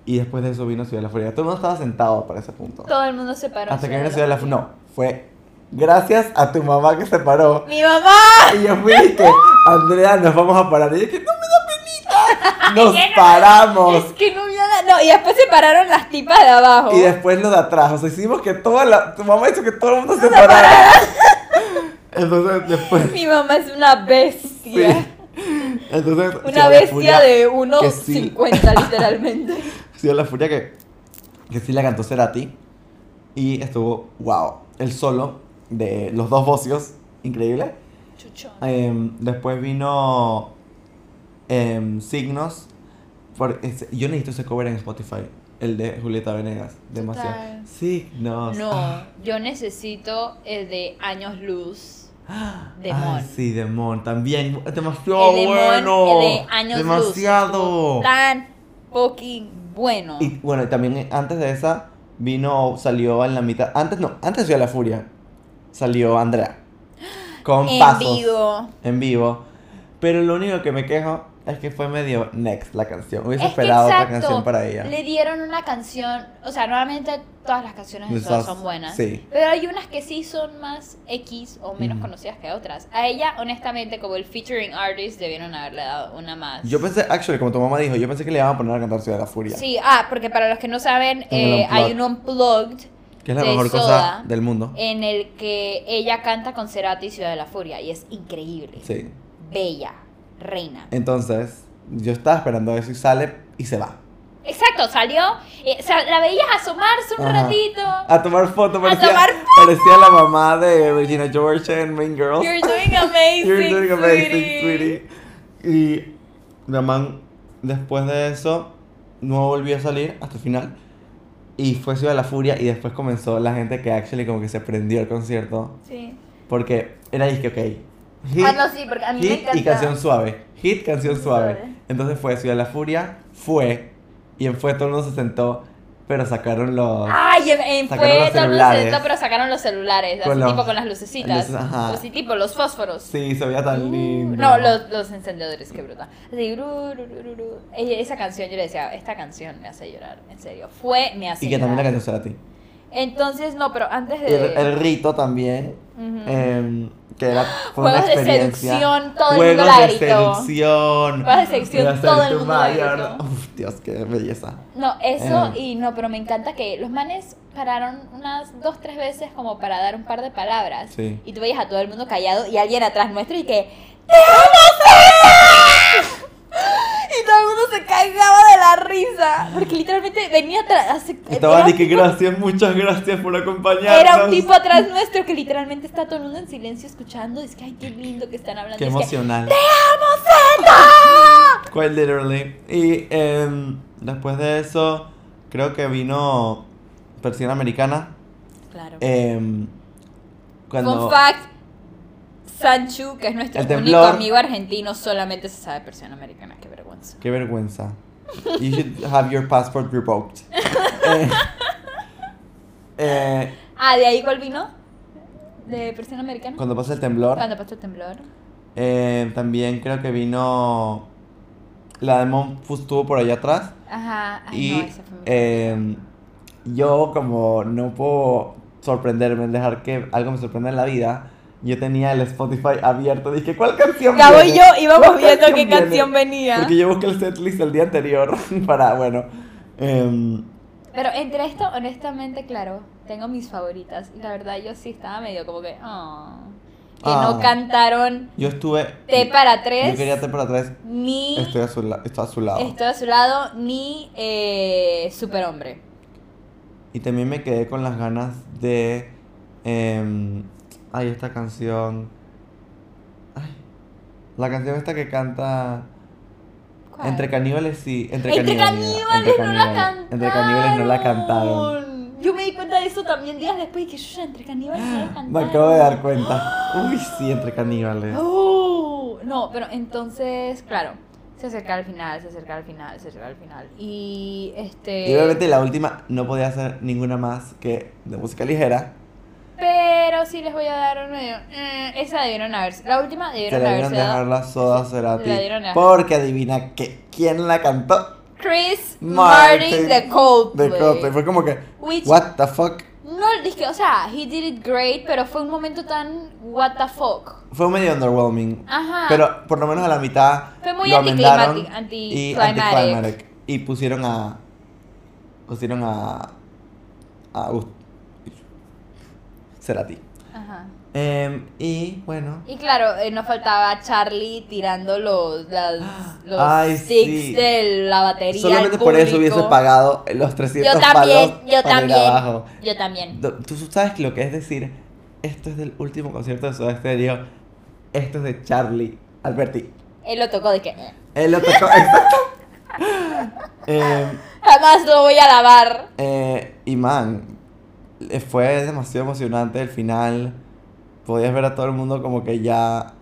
Speaker 2: Y después de eso vino Ciudad de la Furia. Todo el mundo estaba sentado para ese punto.
Speaker 1: todo el mundo se paró.
Speaker 2: Hasta que vino Ciudad de la
Speaker 1: Furia.
Speaker 2: No, fue gracias a tu mamá que se paró.
Speaker 1: Mi mamá.
Speaker 2: Y yo fui y que, Andrea, nos vamos a parar. Y yo que, no me da penita. Nos
Speaker 1: no,
Speaker 2: paramos.
Speaker 1: Es que no me da- No, y después se pararon las tipas de abajo.
Speaker 2: Y después lo de atrás. O sea, hicimos que toda la. Tu mamá hizo que todo el mundo se parara. Entonces, después.
Speaker 1: Mi mamá es una bestia.
Speaker 2: Sí. Entonces.
Speaker 1: Una bestia
Speaker 2: Furia-
Speaker 1: de unos
Speaker 2: que sí.
Speaker 1: 50 literalmente.
Speaker 2: De la Furia que, que sí la cantó Cerati. Y estuvo, wow. El solo de los dos vocios, increíble.
Speaker 1: Chucho.
Speaker 2: Em, después vino em, Signos. Por, yo necesito ese cover en Spotify. El de Julieta Venegas. Demasiado. Signos.
Speaker 1: No,
Speaker 2: Ah.
Speaker 1: yo necesito el de Años Luz.
Speaker 2: Ay,
Speaker 1: Demon.
Speaker 2: sí, Demon. También. Demasiado
Speaker 1: el
Speaker 2: bueno.
Speaker 1: el de Años.
Speaker 2: Demasiado.
Speaker 1: Tan fucking bueno.
Speaker 2: Y bueno, y también eh, antes de esa vino, salió en la mitad. Antes no, antes de la Furia. Salió Andrea. Con
Speaker 1: en
Speaker 2: pasos.
Speaker 1: vivo.
Speaker 2: En vivo. Pero lo único que me quejo es que fue medio next la canción. Hubiese
Speaker 1: Es
Speaker 2: esperado otra canción para ella.
Speaker 1: Le dieron una canción, o sea, normalmente todas las canciones de Soda son buenas.
Speaker 2: sí.
Speaker 1: Pero hay unas que sí son más X o menos conocidas que otras. A ella, honestamente, como el featuring artist, debieron haberle dado una más.
Speaker 2: Yo pensé, actually, como tu mamá dijo, yo pensé que le iban a poner a cantar Ciudad de la Furia.
Speaker 1: Sí, ah, porque para los que no saben, eh, hay un
Speaker 2: Unplugged. Que es la mejor
Speaker 1: Soda
Speaker 2: cosa del mundo.
Speaker 1: en el que ella canta con Cerati Ciudad de la Furia y es increíble.
Speaker 2: Sí.
Speaker 1: Bella, reina.
Speaker 2: Entonces, yo estaba esperando eso y sale y se va.
Speaker 1: Exacto, salió, eh, o sea, la veías asomarse un
Speaker 2: Ajá.
Speaker 1: ratito.
Speaker 2: A tomar foto, parecía,
Speaker 1: tomar
Speaker 2: parecía la mamá de Regina George en Main Girls.
Speaker 1: You're doing amazing,
Speaker 2: You're doing amazing,
Speaker 1: sweetie.
Speaker 2: sweetie. Y la man, después de eso, no volvió a salir hasta el final. Y fue Ciudad de la Furia y después comenzó la gente que actually como que se prendió el concierto.
Speaker 1: Sí.
Speaker 2: Porque era disque, ok. Hit,
Speaker 1: Ah, no, sí, porque a mí me
Speaker 2: hit
Speaker 1: encanta.
Speaker 2: y canción suave. Hit, canción suave.
Speaker 1: Suave.
Speaker 2: Entonces fue Ciudad de la Furia, fue. Y en fue todo el mundo se sentó, pero sacaron los...
Speaker 1: Ay, en, en fue
Speaker 2: los
Speaker 1: todo el mundo se sentó, pero sacaron los celulares,
Speaker 2: Con
Speaker 1: así
Speaker 2: los-
Speaker 1: tipo con las lucecitas.
Speaker 2: luces, ajá.
Speaker 1: Así tipo los fósforos.
Speaker 2: Sí, se veía tan
Speaker 1: Uh,
Speaker 2: lindo.
Speaker 1: No, los, los encendedores, qué brutal. Así, ru, ru, ru, Esa canción, yo le decía, esta canción me hace llorar, en serio. Fue, me hace
Speaker 2: Y que también la
Speaker 1: llorar.
Speaker 2: canción será a ti.
Speaker 1: Entonces, no, pero antes de...
Speaker 2: el, el rito también, em, que era fue una
Speaker 1: Juegos de
Speaker 2: experiencia.
Speaker 1: seducción, todo el
Speaker 2: Juegos
Speaker 1: mundo la
Speaker 2: de.
Speaker 1: Juegos de seducción,
Speaker 2: de hacer
Speaker 1: todo el mundo la gritó.
Speaker 2: Uf, Dios, qué belleza.
Speaker 1: No, eso
Speaker 2: Eh.
Speaker 1: y no, pero me encanta que los manes pararon unas dos, tres veces como para dar un par de palabras.
Speaker 2: Sí.
Speaker 1: Y tú veías a todo el mundo callado y alguien atrás nuestro y que ¡Te amo, se cagaba de la risa. Porque literalmente venía atrás.
Speaker 2: Estaba de que gracias, muchas gracias por acompañarnos.
Speaker 1: era un tipo atrás nuestro que literalmente está todo el mundo en silencio escuchando. Es que ay, qué lindo que están hablando.
Speaker 2: Qué
Speaker 1: es que,
Speaker 2: emocional.
Speaker 1: ¡Te amo, Zeta!
Speaker 2: Quite literally. Y em, después de eso, creo que vino Persiana Americana.
Speaker 1: Claro.
Speaker 2: em, cuando
Speaker 1: Fun fact, Sanchu, que es nuestro único amigo argentino, solamente se sabe persiana americana. Qué vergüenza.
Speaker 2: Qué vergüenza. You should have your passport revoked. Eh, eh,
Speaker 1: Ah, ¿de ahí cuál vino? ¿De persiana americana?
Speaker 2: cuando pasa el temblor,
Speaker 1: Cuando pasó el temblor.
Speaker 2: eh, también creo que vino. La de Monfu estuvo por allá atrás.
Speaker 1: Ajá. Ay,
Speaker 2: y
Speaker 1: no, fue
Speaker 2: eh, yo, como no puedo sorprenderme, dejar que algo me sorprenda en la vida, yo tenía el Spotify abierto. Dije, ¿cuál canción
Speaker 1: Gabo y yo íbamos
Speaker 2: ¿Cuál
Speaker 1: viendo qué
Speaker 2: viene?"
Speaker 1: canción venía.
Speaker 2: Porque yo busqué el setlist el día anterior para, bueno. em,
Speaker 1: Pero entre esto, honestamente, claro, tengo mis favoritas. Y la verdad, yo sí estaba medio como que. ah, que
Speaker 2: Ah.
Speaker 1: no cantaron
Speaker 2: yo estuve.
Speaker 1: T para tres.
Speaker 2: Yo quería T para tres.
Speaker 1: Ni
Speaker 2: Estoy a su, la- estoy a su lado.
Speaker 1: Estoy a su lado, ni eh, Superhombre.
Speaker 2: Y también me quedé con las ganas de. em, ay, esta canción. Ay, la canción esta que canta.
Speaker 1: ¿Cuál?
Speaker 2: Entre caníbales sí. Entre,
Speaker 1: Entre
Speaker 2: caníbales.
Speaker 1: caníbales no la cantaron.
Speaker 2: Entre caníbales no la cantaron.
Speaker 1: Yo me di cuenta de eso también días después y que yo ya entre caníbales no la cantaron.
Speaker 2: Me acabo de dar cuenta. Uy, sí, entre caníbales.
Speaker 1: Oh, no, pero entonces, claro, se acerca al final, se acerca al final, se acerca al final. Y este.
Speaker 2: Y obviamente la última no podía hacer ninguna más que de música ligera.
Speaker 1: Pero sí les voy a dar una. eh, esa debieron haberse. La última
Speaker 2: Se
Speaker 1: debieron
Speaker 2: le debieron
Speaker 1: haberse
Speaker 2: dejar
Speaker 1: dado.
Speaker 2: la soda Cerati.
Speaker 1: la dieron a-
Speaker 2: Porque adivina que, quién la cantó.
Speaker 1: Chris Martin de Coldplay.
Speaker 2: De Coldplay. Fue como que,
Speaker 1: Which-
Speaker 2: what the fuck.
Speaker 1: No, dije, o sea, he did it great, pero fue un momento tan what the fuck.
Speaker 2: Fue medio underwhelming.
Speaker 1: Ajá.
Speaker 2: Pero por lo menos a la mitad
Speaker 1: Fue muy
Speaker 2: lo
Speaker 1: anticlimatic-
Speaker 2: amendaron y
Speaker 1: anticlimatic.
Speaker 2: anticlimatic. Y pusieron a. Pusieron a. A. Ust- Cerati. Em, y bueno.
Speaker 1: Y claro, eh, nos faltaba Charlie tirando los, las, los
Speaker 2: Ay,
Speaker 1: sticks
Speaker 2: sí.
Speaker 1: de la batería.
Speaker 2: Solamente por eso hubiese pagado los 300
Speaker 1: Yo también,
Speaker 2: palos
Speaker 1: yo también.
Speaker 2: abajo.
Speaker 1: Yo también.
Speaker 2: Tú sabes lo que es decir, esto es del último concierto de Soda Stereo, esto es de Charlie Alberti.
Speaker 1: Él lo tocó de eh,
Speaker 2: Él lo tocó, exacto. Em,
Speaker 1: jamás lo voy a lavar.
Speaker 2: eh, y man, eh, fue demasiado emocionante el final. Podías ver a todo el mundo como que ya.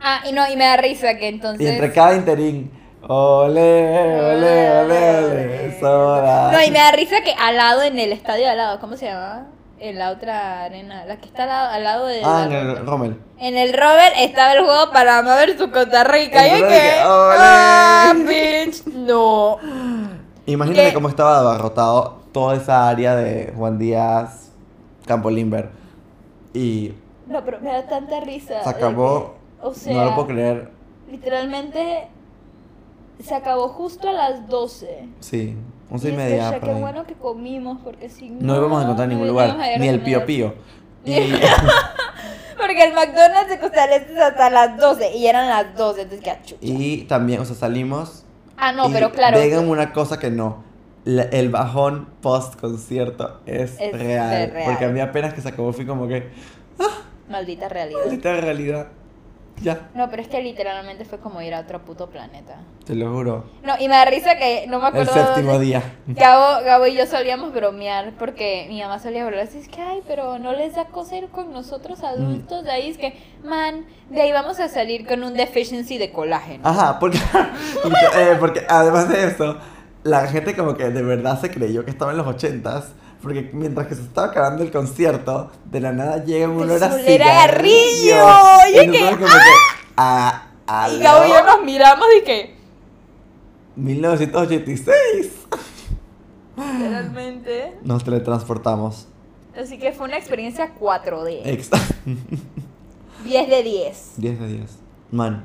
Speaker 1: Ah, y no, y me da risa que entonces.
Speaker 2: Y entre cada interín. Ole, ole, ole, ole.
Speaker 1: No, y me da risa que al lado, en el estadio al lado, ¿cómo se llama? en la otra arena, la que está al lado, al lado de...
Speaker 2: Ah, en el Rommel.
Speaker 1: En el Robert estaba el juego para mover su Costa Rica. Y ah, bitch, no.
Speaker 2: Imagínate
Speaker 1: ¿Qué?
Speaker 2: cómo estaba abarrotado toda esa área de Juan Díaz, Campo Limber. Y
Speaker 1: No, pero me da tanta risa.
Speaker 2: se acabó.
Speaker 1: que, o sea,
Speaker 2: no lo puedo creer.
Speaker 1: literalmente se acabó justo a las 12.
Speaker 2: Sí, once
Speaker 1: Y
Speaker 2: y
Speaker 1: es
Speaker 2: media.
Speaker 1: qué bueno que comimos, porque si no.
Speaker 2: No íbamos a encontrar ningún lugar, ni el. Pío Pío. Y,
Speaker 1: Porque el McDonald's de Costa Este es hasta las 12 y eran las 12, entonces que chucha.
Speaker 2: y también, o sea, salimos.
Speaker 1: Ah, no,
Speaker 2: y
Speaker 1: pero claro.
Speaker 2: Díganme una cosa que no. la- el bajón post concierto es,
Speaker 1: Es
Speaker 2: real,
Speaker 1: real.
Speaker 2: Porque a mí apenas que se acabó fui como que.
Speaker 1: Maldita realidad.
Speaker 2: Maldita realidad. Ya,
Speaker 1: No, pero es que literalmente fue como ir a otro puto planeta.
Speaker 2: te lo juro.
Speaker 1: No, y me da risa que no me
Speaker 2: El
Speaker 1: acuerdo.
Speaker 2: séptimo
Speaker 1: dónde-
Speaker 2: día.
Speaker 1: Gabo, Gabo y yo solíamos bromear porque mi mamá solía hablar así, es que, ay, pero no les da cosa ir con nosotros adultos, de ahí es que, man, de ahí vamos a salir con un deficiency de colágeno.
Speaker 2: Ajá, porque, eh, porque además de eso, la gente como que de verdad se creyó que estaba en los ochentas. Porque mientras que se estaba acabando el concierto, de la nada llega un olor a cigarrillo.
Speaker 1: garrillo, y
Speaker 2: Y
Speaker 1: es que,
Speaker 2: ah,
Speaker 1: y Gabo y yo nos miramos y que,
Speaker 2: 1986.
Speaker 1: literalmente.
Speaker 2: Nos teletransportamos.
Speaker 1: Así que fue una experiencia 4D.
Speaker 2: Extra.
Speaker 1: 10 de 10.
Speaker 2: 10 de 10. Man.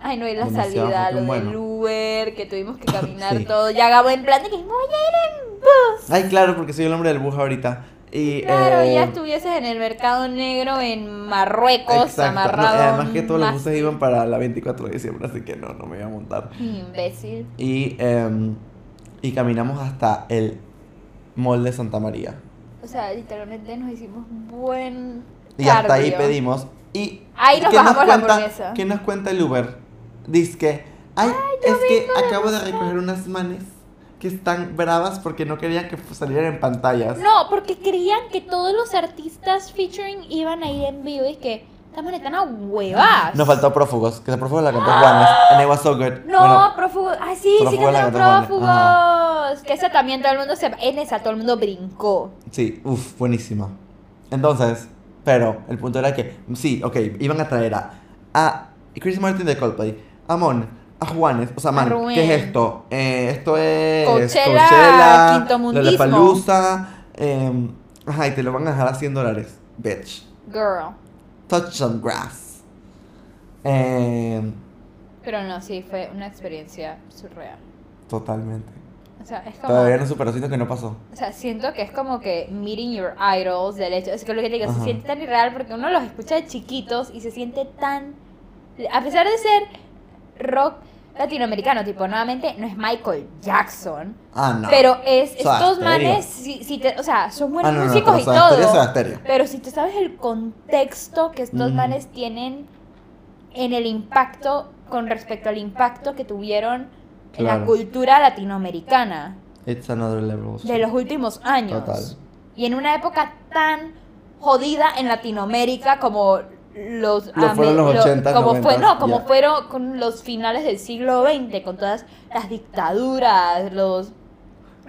Speaker 1: Ay, no, y la
Speaker 2: Demasiado
Speaker 1: salida, lo del
Speaker 2: bueno.
Speaker 1: Uber, que tuvimos que caminar
Speaker 2: Sí.
Speaker 1: todo. Ya Gabo en plan de que voy a ir en.
Speaker 2: Ay, claro, porque soy el hombre del bus ahorita. Y,
Speaker 1: Claro,
Speaker 2: eh,
Speaker 1: ya estuvieses en el mercado negro en Marruecos,
Speaker 2: Exacto. No,
Speaker 1: amarrado.
Speaker 2: además que todos los buses iban para la 24 de diciembre, así que no, no me iba a montar.
Speaker 1: Imbécil.
Speaker 2: Y, em, y caminamos hasta el mall de Santa María.
Speaker 1: O sea, literalmente nos hicimos buen.
Speaker 2: Y hasta ahí
Speaker 1: cardio.
Speaker 2: pedimos. Y
Speaker 1: Ahí nos
Speaker 2: ¿qué
Speaker 1: bajamos la
Speaker 2: cuenta,
Speaker 1: hamburguesa.
Speaker 2: ¿Qué nos cuenta el Uber? Dice que, ay, es que acabo de recoger unas manes que están bravas porque no querían que salieran en pantallas.
Speaker 1: No, porque creían que todos los artistas featuring iban a ir en vivo y que esta manera tan a huevas.
Speaker 2: Nos faltó Prófugos, que Prófugos la cantó Juanes. And it was so good.
Speaker 1: No,
Speaker 2: Bueno,
Speaker 1: prófugos. Ay, sí, sí
Speaker 2: Prófugos la
Speaker 1: prófugos. Que esa también todo el mundo se. En esa todo el mundo brincó.
Speaker 2: Sí, uff, buenísima. Entonces, pero el punto era que, sí, ok, iban a traer a, a Chris Martin de Coldplay, a Mon, a Juanes, o sea, man. ¿qué es esto? Eh, esto es
Speaker 1: Coachella.
Speaker 2: Lollapalooza, eh, ajá, y te lo van a dejar a 100 dólares, bitch.
Speaker 1: Girl.
Speaker 2: Touch some grass. Eh,
Speaker 1: Pero no, sí, fue una experiencia surreal.
Speaker 2: totalmente.
Speaker 1: O sea, es como.
Speaker 2: Todavía no supero, siento que no pasó.
Speaker 1: O sea, siento que es como que meeting your idols del hecho. Es que lo que te digo,
Speaker 2: Ajá.
Speaker 1: se siente tan irreal porque uno los escucha de chiquitos y se siente tan. A pesar de ser rock latinoamericano, tipo, nuevamente no es Michael Jackson,
Speaker 2: Ah, no.
Speaker 1: pero es estos manes, si, si te, o sea, son buenos
Speaker 2: Ah, no, no, no,
Speaker 1: músicos y todo. Pero si tú sabes el contexto que estos
Speaker 2: Mm.
Speaker 1: manes tienen en el impacto con respecto al impacto que tuvieron en la cultura latinoamericana
Speaker 2: It's another level.
Speaker 1: de los últimos años.
Speaker 2: Total.
Speaker 1: Y en una época tan jodida en Latinoamérica como los,
Speaker 2: Lo fueron los
Speaker 1: lo-
Speaker 2: 80,
Speaker 1: como fue
Speaker 2: 90,
Speaker 1: no como
Speaker 2: ya.
Speaker 1: fueron con los finales del siglo XX con todas las dictaduras los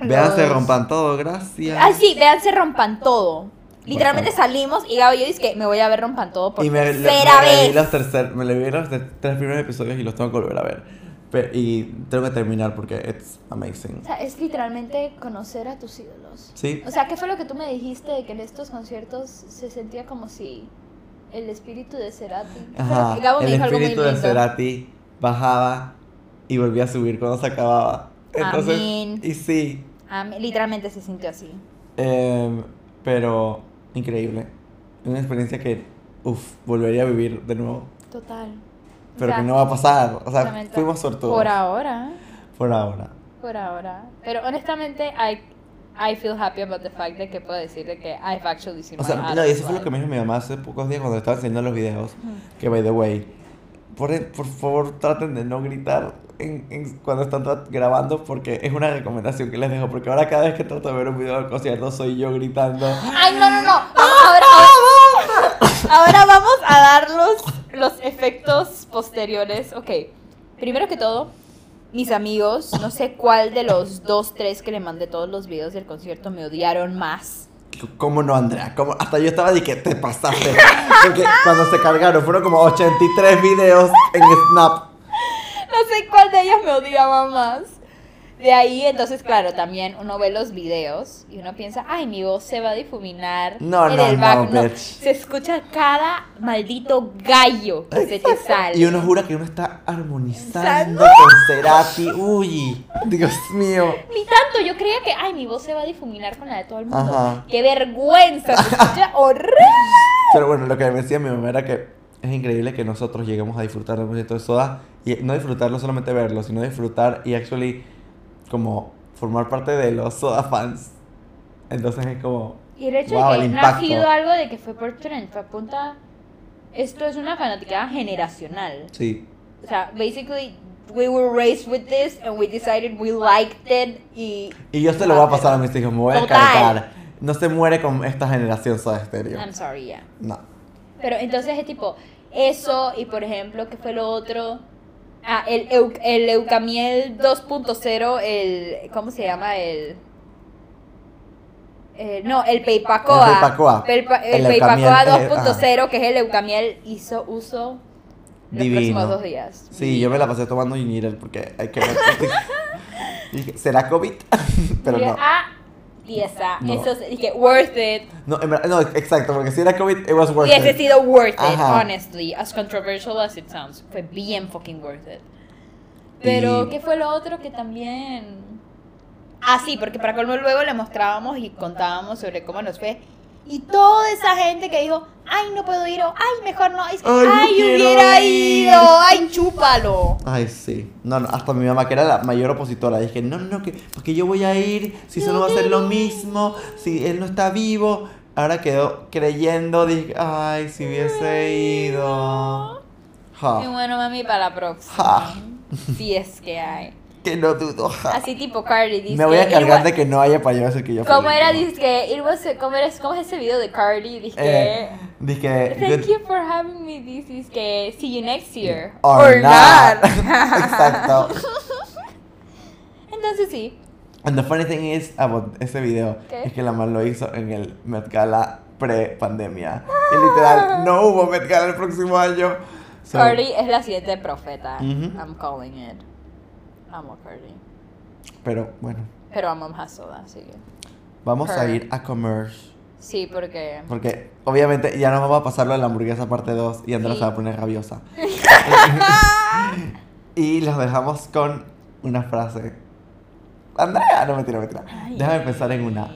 Speaker 2: Vean, se
Speaker 1: los-
Speaker 2: rompan todo, gracias.
Speaker 1: ay sí vean se rompan todo literalmente
Speaker 2: favor.
Speaker 1: salimos y Gabo y yo dice que me voy a ver rompan todo por
Speaker 2: y me, le-
Speaker 1: tercera
Speaker 2: me leí
Speaker 1: vez
Speaker 2: los tercer, me leí los de- tres primeros episodios y los tengo que volver a ver. Pe- y tengo que terminar porque it's amazing.
Speaker 1: o sea es literalmente conocer a tus ídolos
Speaker 2: Sí,
Speaker 1: O sea, ¿qué fue lo que tú me dijiste de que en estos conciertos se sentía como si el espíritu de Cerati?
Speaker 2: ajá.
Speaker 1: Gabo me
Speaker 2: El
Speaker 1: dijo algo muy
Speaker 2: espíritu de. Cerati bajaba y volvía a subir cuando se acababa. Entonces,
Speaker 1: Amén.
Speaker 2: y sí,
Speaker 1: me- literalmente se sintió así.
Speaker 2: em, pero increíble. Una experiencia que, uff, volvería a vivir de nuevo.
Speaker 1: Total. O
Speaker 2: Pero
Speaker 1: sea,
Speaker 2: que no va a pasar. O sea, fuimos sortudos.
Speaker 1: Por ahora,
Speaker 2: Por ahora.
Speaker 1: por ahora. Pero honestamente, I, I feel happy about the fact de que puedo decir de que I've actually seen
Speaker 2: O sea,
Speaker 1: my
Speaker 2: no, y eso fue lo que me dijo mi mamá hace pocos días cuando estaba enseñando los videos. Que, by the way, por, por favor traten de no gritar en, en- cuando están grabando porque es una recomendación que les dejo. Porque ahora cada vez que trato de ver un video del concierto soy yo gritando.
Speaker 1: Ay, no, no, no. Vamos ahora, ahora, ahora vamos a dar los, los efectos posteriores. Ok. Primero que todo, mis amigos, no sé cuál de los dos, tres que le mandé todos los videos del concierto me odiaron más.
Speaker 2: ¿Cómo no, Andrea? ¿Cómo? Hasta yo estaba de que te pasaste. Porque cuando se cargaron fueron como 83 videos en Snap.
Speaker 1: No sé cuál de ellos me odiaba más. De ahí, entonces, claro, también uno ve los videos y uno piensa, ay, mi voz se va a difuminar
Speaker 2: No,
Speaker 1: en
Speaker 2: no,
Speaker 1: el
Speaker 2: no,
Speaker 1: back. No,
Speaker 2: bitch.
Speaker 1: se escucha cada maldito gallo que se te sale.
Speaker 2: Y uno jura que uno está armonizando con Cerati. Uy, Dios mío.
Speaker 1: Ni tanto, yo creía que, ay, mi voz se va a difuminar con la de todo el mundo.
Speaker 2: Ajá.
Speaker 1: ¡Qué vergüenza! Se escucha horrible.
Speaker 2: Pero bueno, lo que me decía mi mamá era que es increíble que nosotros lleguemos a disfrutar del concierto de Soda y no disfrutarlo solamente verlo, sino disfrutar y actually como formar parte de los Soda fans. Entonces es como
Speaker 1: Y el hecho
Speaker 2: Wow,
Speaker 1: de que
Speaker 2: el
Speaker 1: no ha
Speaker 2: impacto.
Speaker 1: sido algo de que fue por trend, fue apunta. Esto es una fanaticada generacional.
Speaker 2: sí,
Speaker 1: O sea, basically, we were raised with this and we decided we liked it y.
Speaker 2: y yo se lo voy a pasar a mis hijos, me voy a encargar. No se muere con esta generación Soda Stereo.
Speaker 1: I'm sorry, yeah.
Speaker 2: No.
Speaker 1: Pero entonces es tipo, eso y por ejemplo, ¿qué fue lo otro? Ah, el, eu- el Eucamiel 2.0, el. ¿Cómo se llama? El. eh, no, el Peipacoa.
Speaker 2: El Peipacoa.
Speaker 1: El,
Speaker 2: El
Speaker 1: Peipacoa
Speaker 2: Eucamiel, eh,
Speaker 1: 2.0, que es el Eucamiel, hizo uso los
Speaker 2: Divino.
Speaker 1: próximos dos días.
Speaker 2: Sí, yo me la pasé tomando Ginger porque hay que ver. ¿Será COVID? Pero no.
Speaker 1: Ah, pieza.
Speaker 2: No.
Speaker 1: Eso es, dije, worth it.
Speaker 2: No, en verdad- no, exacto, porque si era COVID, it was worth
Speaker 1: Hubiese
Speaker 2: it.
Speaker 1: sido worth it, honestly. As controversial as it sounds. Fue bien fucking worth it. Pero,
Speaker 2: Y-
Speaker 1: ¿qué fue lo otro que también...? Ah, sí, porque para colmo luego le mostrábamos y contábamos sobre cómo nos fue. Y toda esa gente que dijo, ay, no puedo ir, o ay, mejor no, es que,
Speaker 2: Ay, no
Speaker 1: ay,
Speaker 2: quiero
Speaker 1: hubiera
Speaker 2: ir".
Speaker 1: ido, ay, chúpalo.
Speaker 2: Ay, sí. No, no, hasta mi mamá, que era la mayor opositora, dije, no, no, que, porque yo voy a ir, si eso no va a ser lo mismo, si él no está vivo. Ahora quedó creyendo, dije, ay, si hubiese ido.
Speaker 1: Y
Speaker 2: Ja,
Speaker 1: bueno, mami, para la próxima.
Speaker 2: Ja.
Speaker 1: Si es que hay.
Speaker 2: Que no dudo.
Speaker 1: Así tipo Cardi dice.
Speaker 2: Me voy a
Speaker 1: "It
Speaker 2: cargar de que no haya payaso que yo fui
Speaker 1: ¿Cómo era? Dice que, it was, ¿cómo, era, ¿cómo es ese video de Cardi? Dice que...
Speaker 2: Eh, dije,
Speaker 1: Thank you for having me. This is que see you next year.
Speaker 2: Or not. Exacto.
Speaker 1: Entonces sí.
Speaker 2: And the funny thing is about ese video
Speaker 1: ¿Qué?
Speaker 2: es que la man lo hizo en el Met Gala pre-pandemia. Y literal, no hubo Met Gala el próximo año. So,
Speaker 1: Cardi es la siguiente profeta.
Speaker 2: Ujú.
Speaker 1: I'm calling it. Amo a Cardi.
Speaker 2: Pero bueno,
Speaker 1: Pero amo más soda, así que.
Speaker 2: vamos a ir a commerce.
Speaker 1: Sí, porque.
Speaker 2: Porque obviamente ya nos vamos a pasar lo de la hamburguesa parte 2 y Andrea
Speaker 1: Sí.
Speaker 2: se va a poner rabiosa. y los dejamos con una frase. Andrea, no mentira, mentira.
Speaker 1: Ay.
Speaker 2: Déjame pensar en una.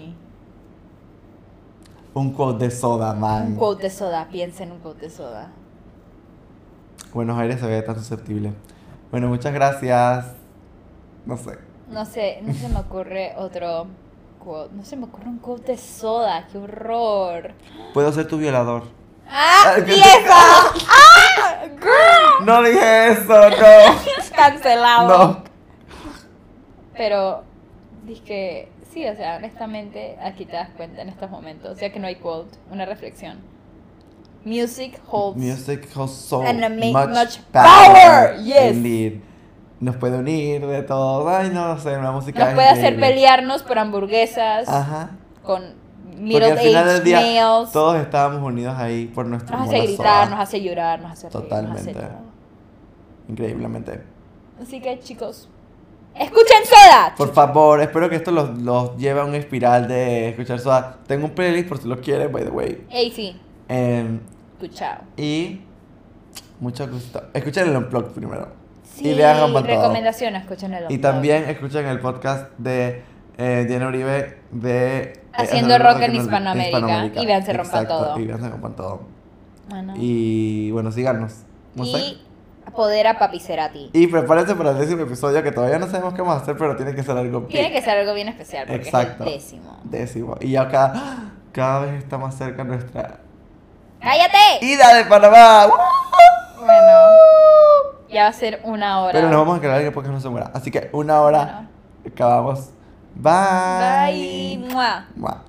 Speaker 2: Un quote de soda, man.
Speaker 1: Un quote de soda. Piensa en un quote de soda.
Speaker 2: Buenos Aires se ve tan susceptible. Bueno, muchas gracias. No sé.
Speaker 1: No sé, no se me ocurre otro quote. No se me ocurre un quote de soda. ¡Qué horror!
Speaker 2: Puedo ser tu violador.
Speaker 1: ¡Ah! ¡Vieja! ¡Ah! ¡Girl!
Speaker 2: No dije eso, no.
Speaker 1: Cancelado.
Speaker 2: No.
Speaker 1: Pero, dije, sí, o sea, honestamente, aquí te das cuenta en estos momentos. O sea que no hay quote, una reflexión. Music holds.
Speaker 2: Music has so
Speaker 1: And a ma-
Speaker 2: much,
Speaker 1: much
Speaker 2: power.
Speaker 1: power, yes.
Speaker 2: Indeed. Nos puede unir de todo. Ay, no, sé, una música.
Speaker 1: Nos puede hacer pelearnos por hamburguesas
Speaker 2: Ajá.
Speaker 1: con
Speaker 2: Porque
Speaker 1: middle
Speaker 2: al final del día
Speaker 1: males.
Speaker 2: todos estábamos unidos ahí por nuestro
Speaker 1: Nos hace gritar,
Speaker 2: soda.
Speaker 1: nos hace llorar, nos hace reír, nos hace
Speaker 2: Totalmente. Increíblemente.
Speaker 1: Así que, chicos, escuchen soda.
Speaker 2: Por favor, espero que esto los, los lleve a una espiral de escuchar soda. Tengo un playlist por si lo quieren, by the way.
Speaker 1: Ey, sí,
Speaker 2: Em,
Speaker 1: escuchado.
Speaker 2: y mucho gusto. Escuchen el Unplugged primero.
Speaker 1: Sí,
Speaker 2: y vean Rampan todo.
Speaker 1: recomendaciones, escuchen el
Speaker 2: Y también escuchen el podcast de eh, Diana Uribe de eh,
Speaker 1: Haciendo rock en Hispanoamérica. Y vean Se Rompa
Speaker 2: Exacto,
Speaker 1: Todo.
Speaker 2: Y vean Se Rompan Todo.
Speaker 1: Bueno.
Speaker 2: Y bueno, síganos. No sé.
Speaker 1: y poder a Papi Cerati.
Speaker 2: Y prepárense para el décimo episodio que todavía no sabemos qué vamos a hacer, pero tiene que ser algo
Speaker 1: Tiene
Speaker 2: big.
Speaker 1: que ser algo bien especial porque
Speaker 2: Exacto.
Speaker 1: es el décimo.
Speaker 2: décimo. Y ya cada, cada vez está más cerca nuestra
Speaker 1: ¡Cállate!
Speaker 2: ida de Panamá.
Speaker 1: Bueno, ya va a ser una hora.
Speaker 2: Pero nos vamos a quedar que porque no se muera. Así que una hora
Speaker 1: Bueno.
Speaker 2: acabamos. Bye.
Speaker 1: Bye. Mua.
Speaker 2: Mua.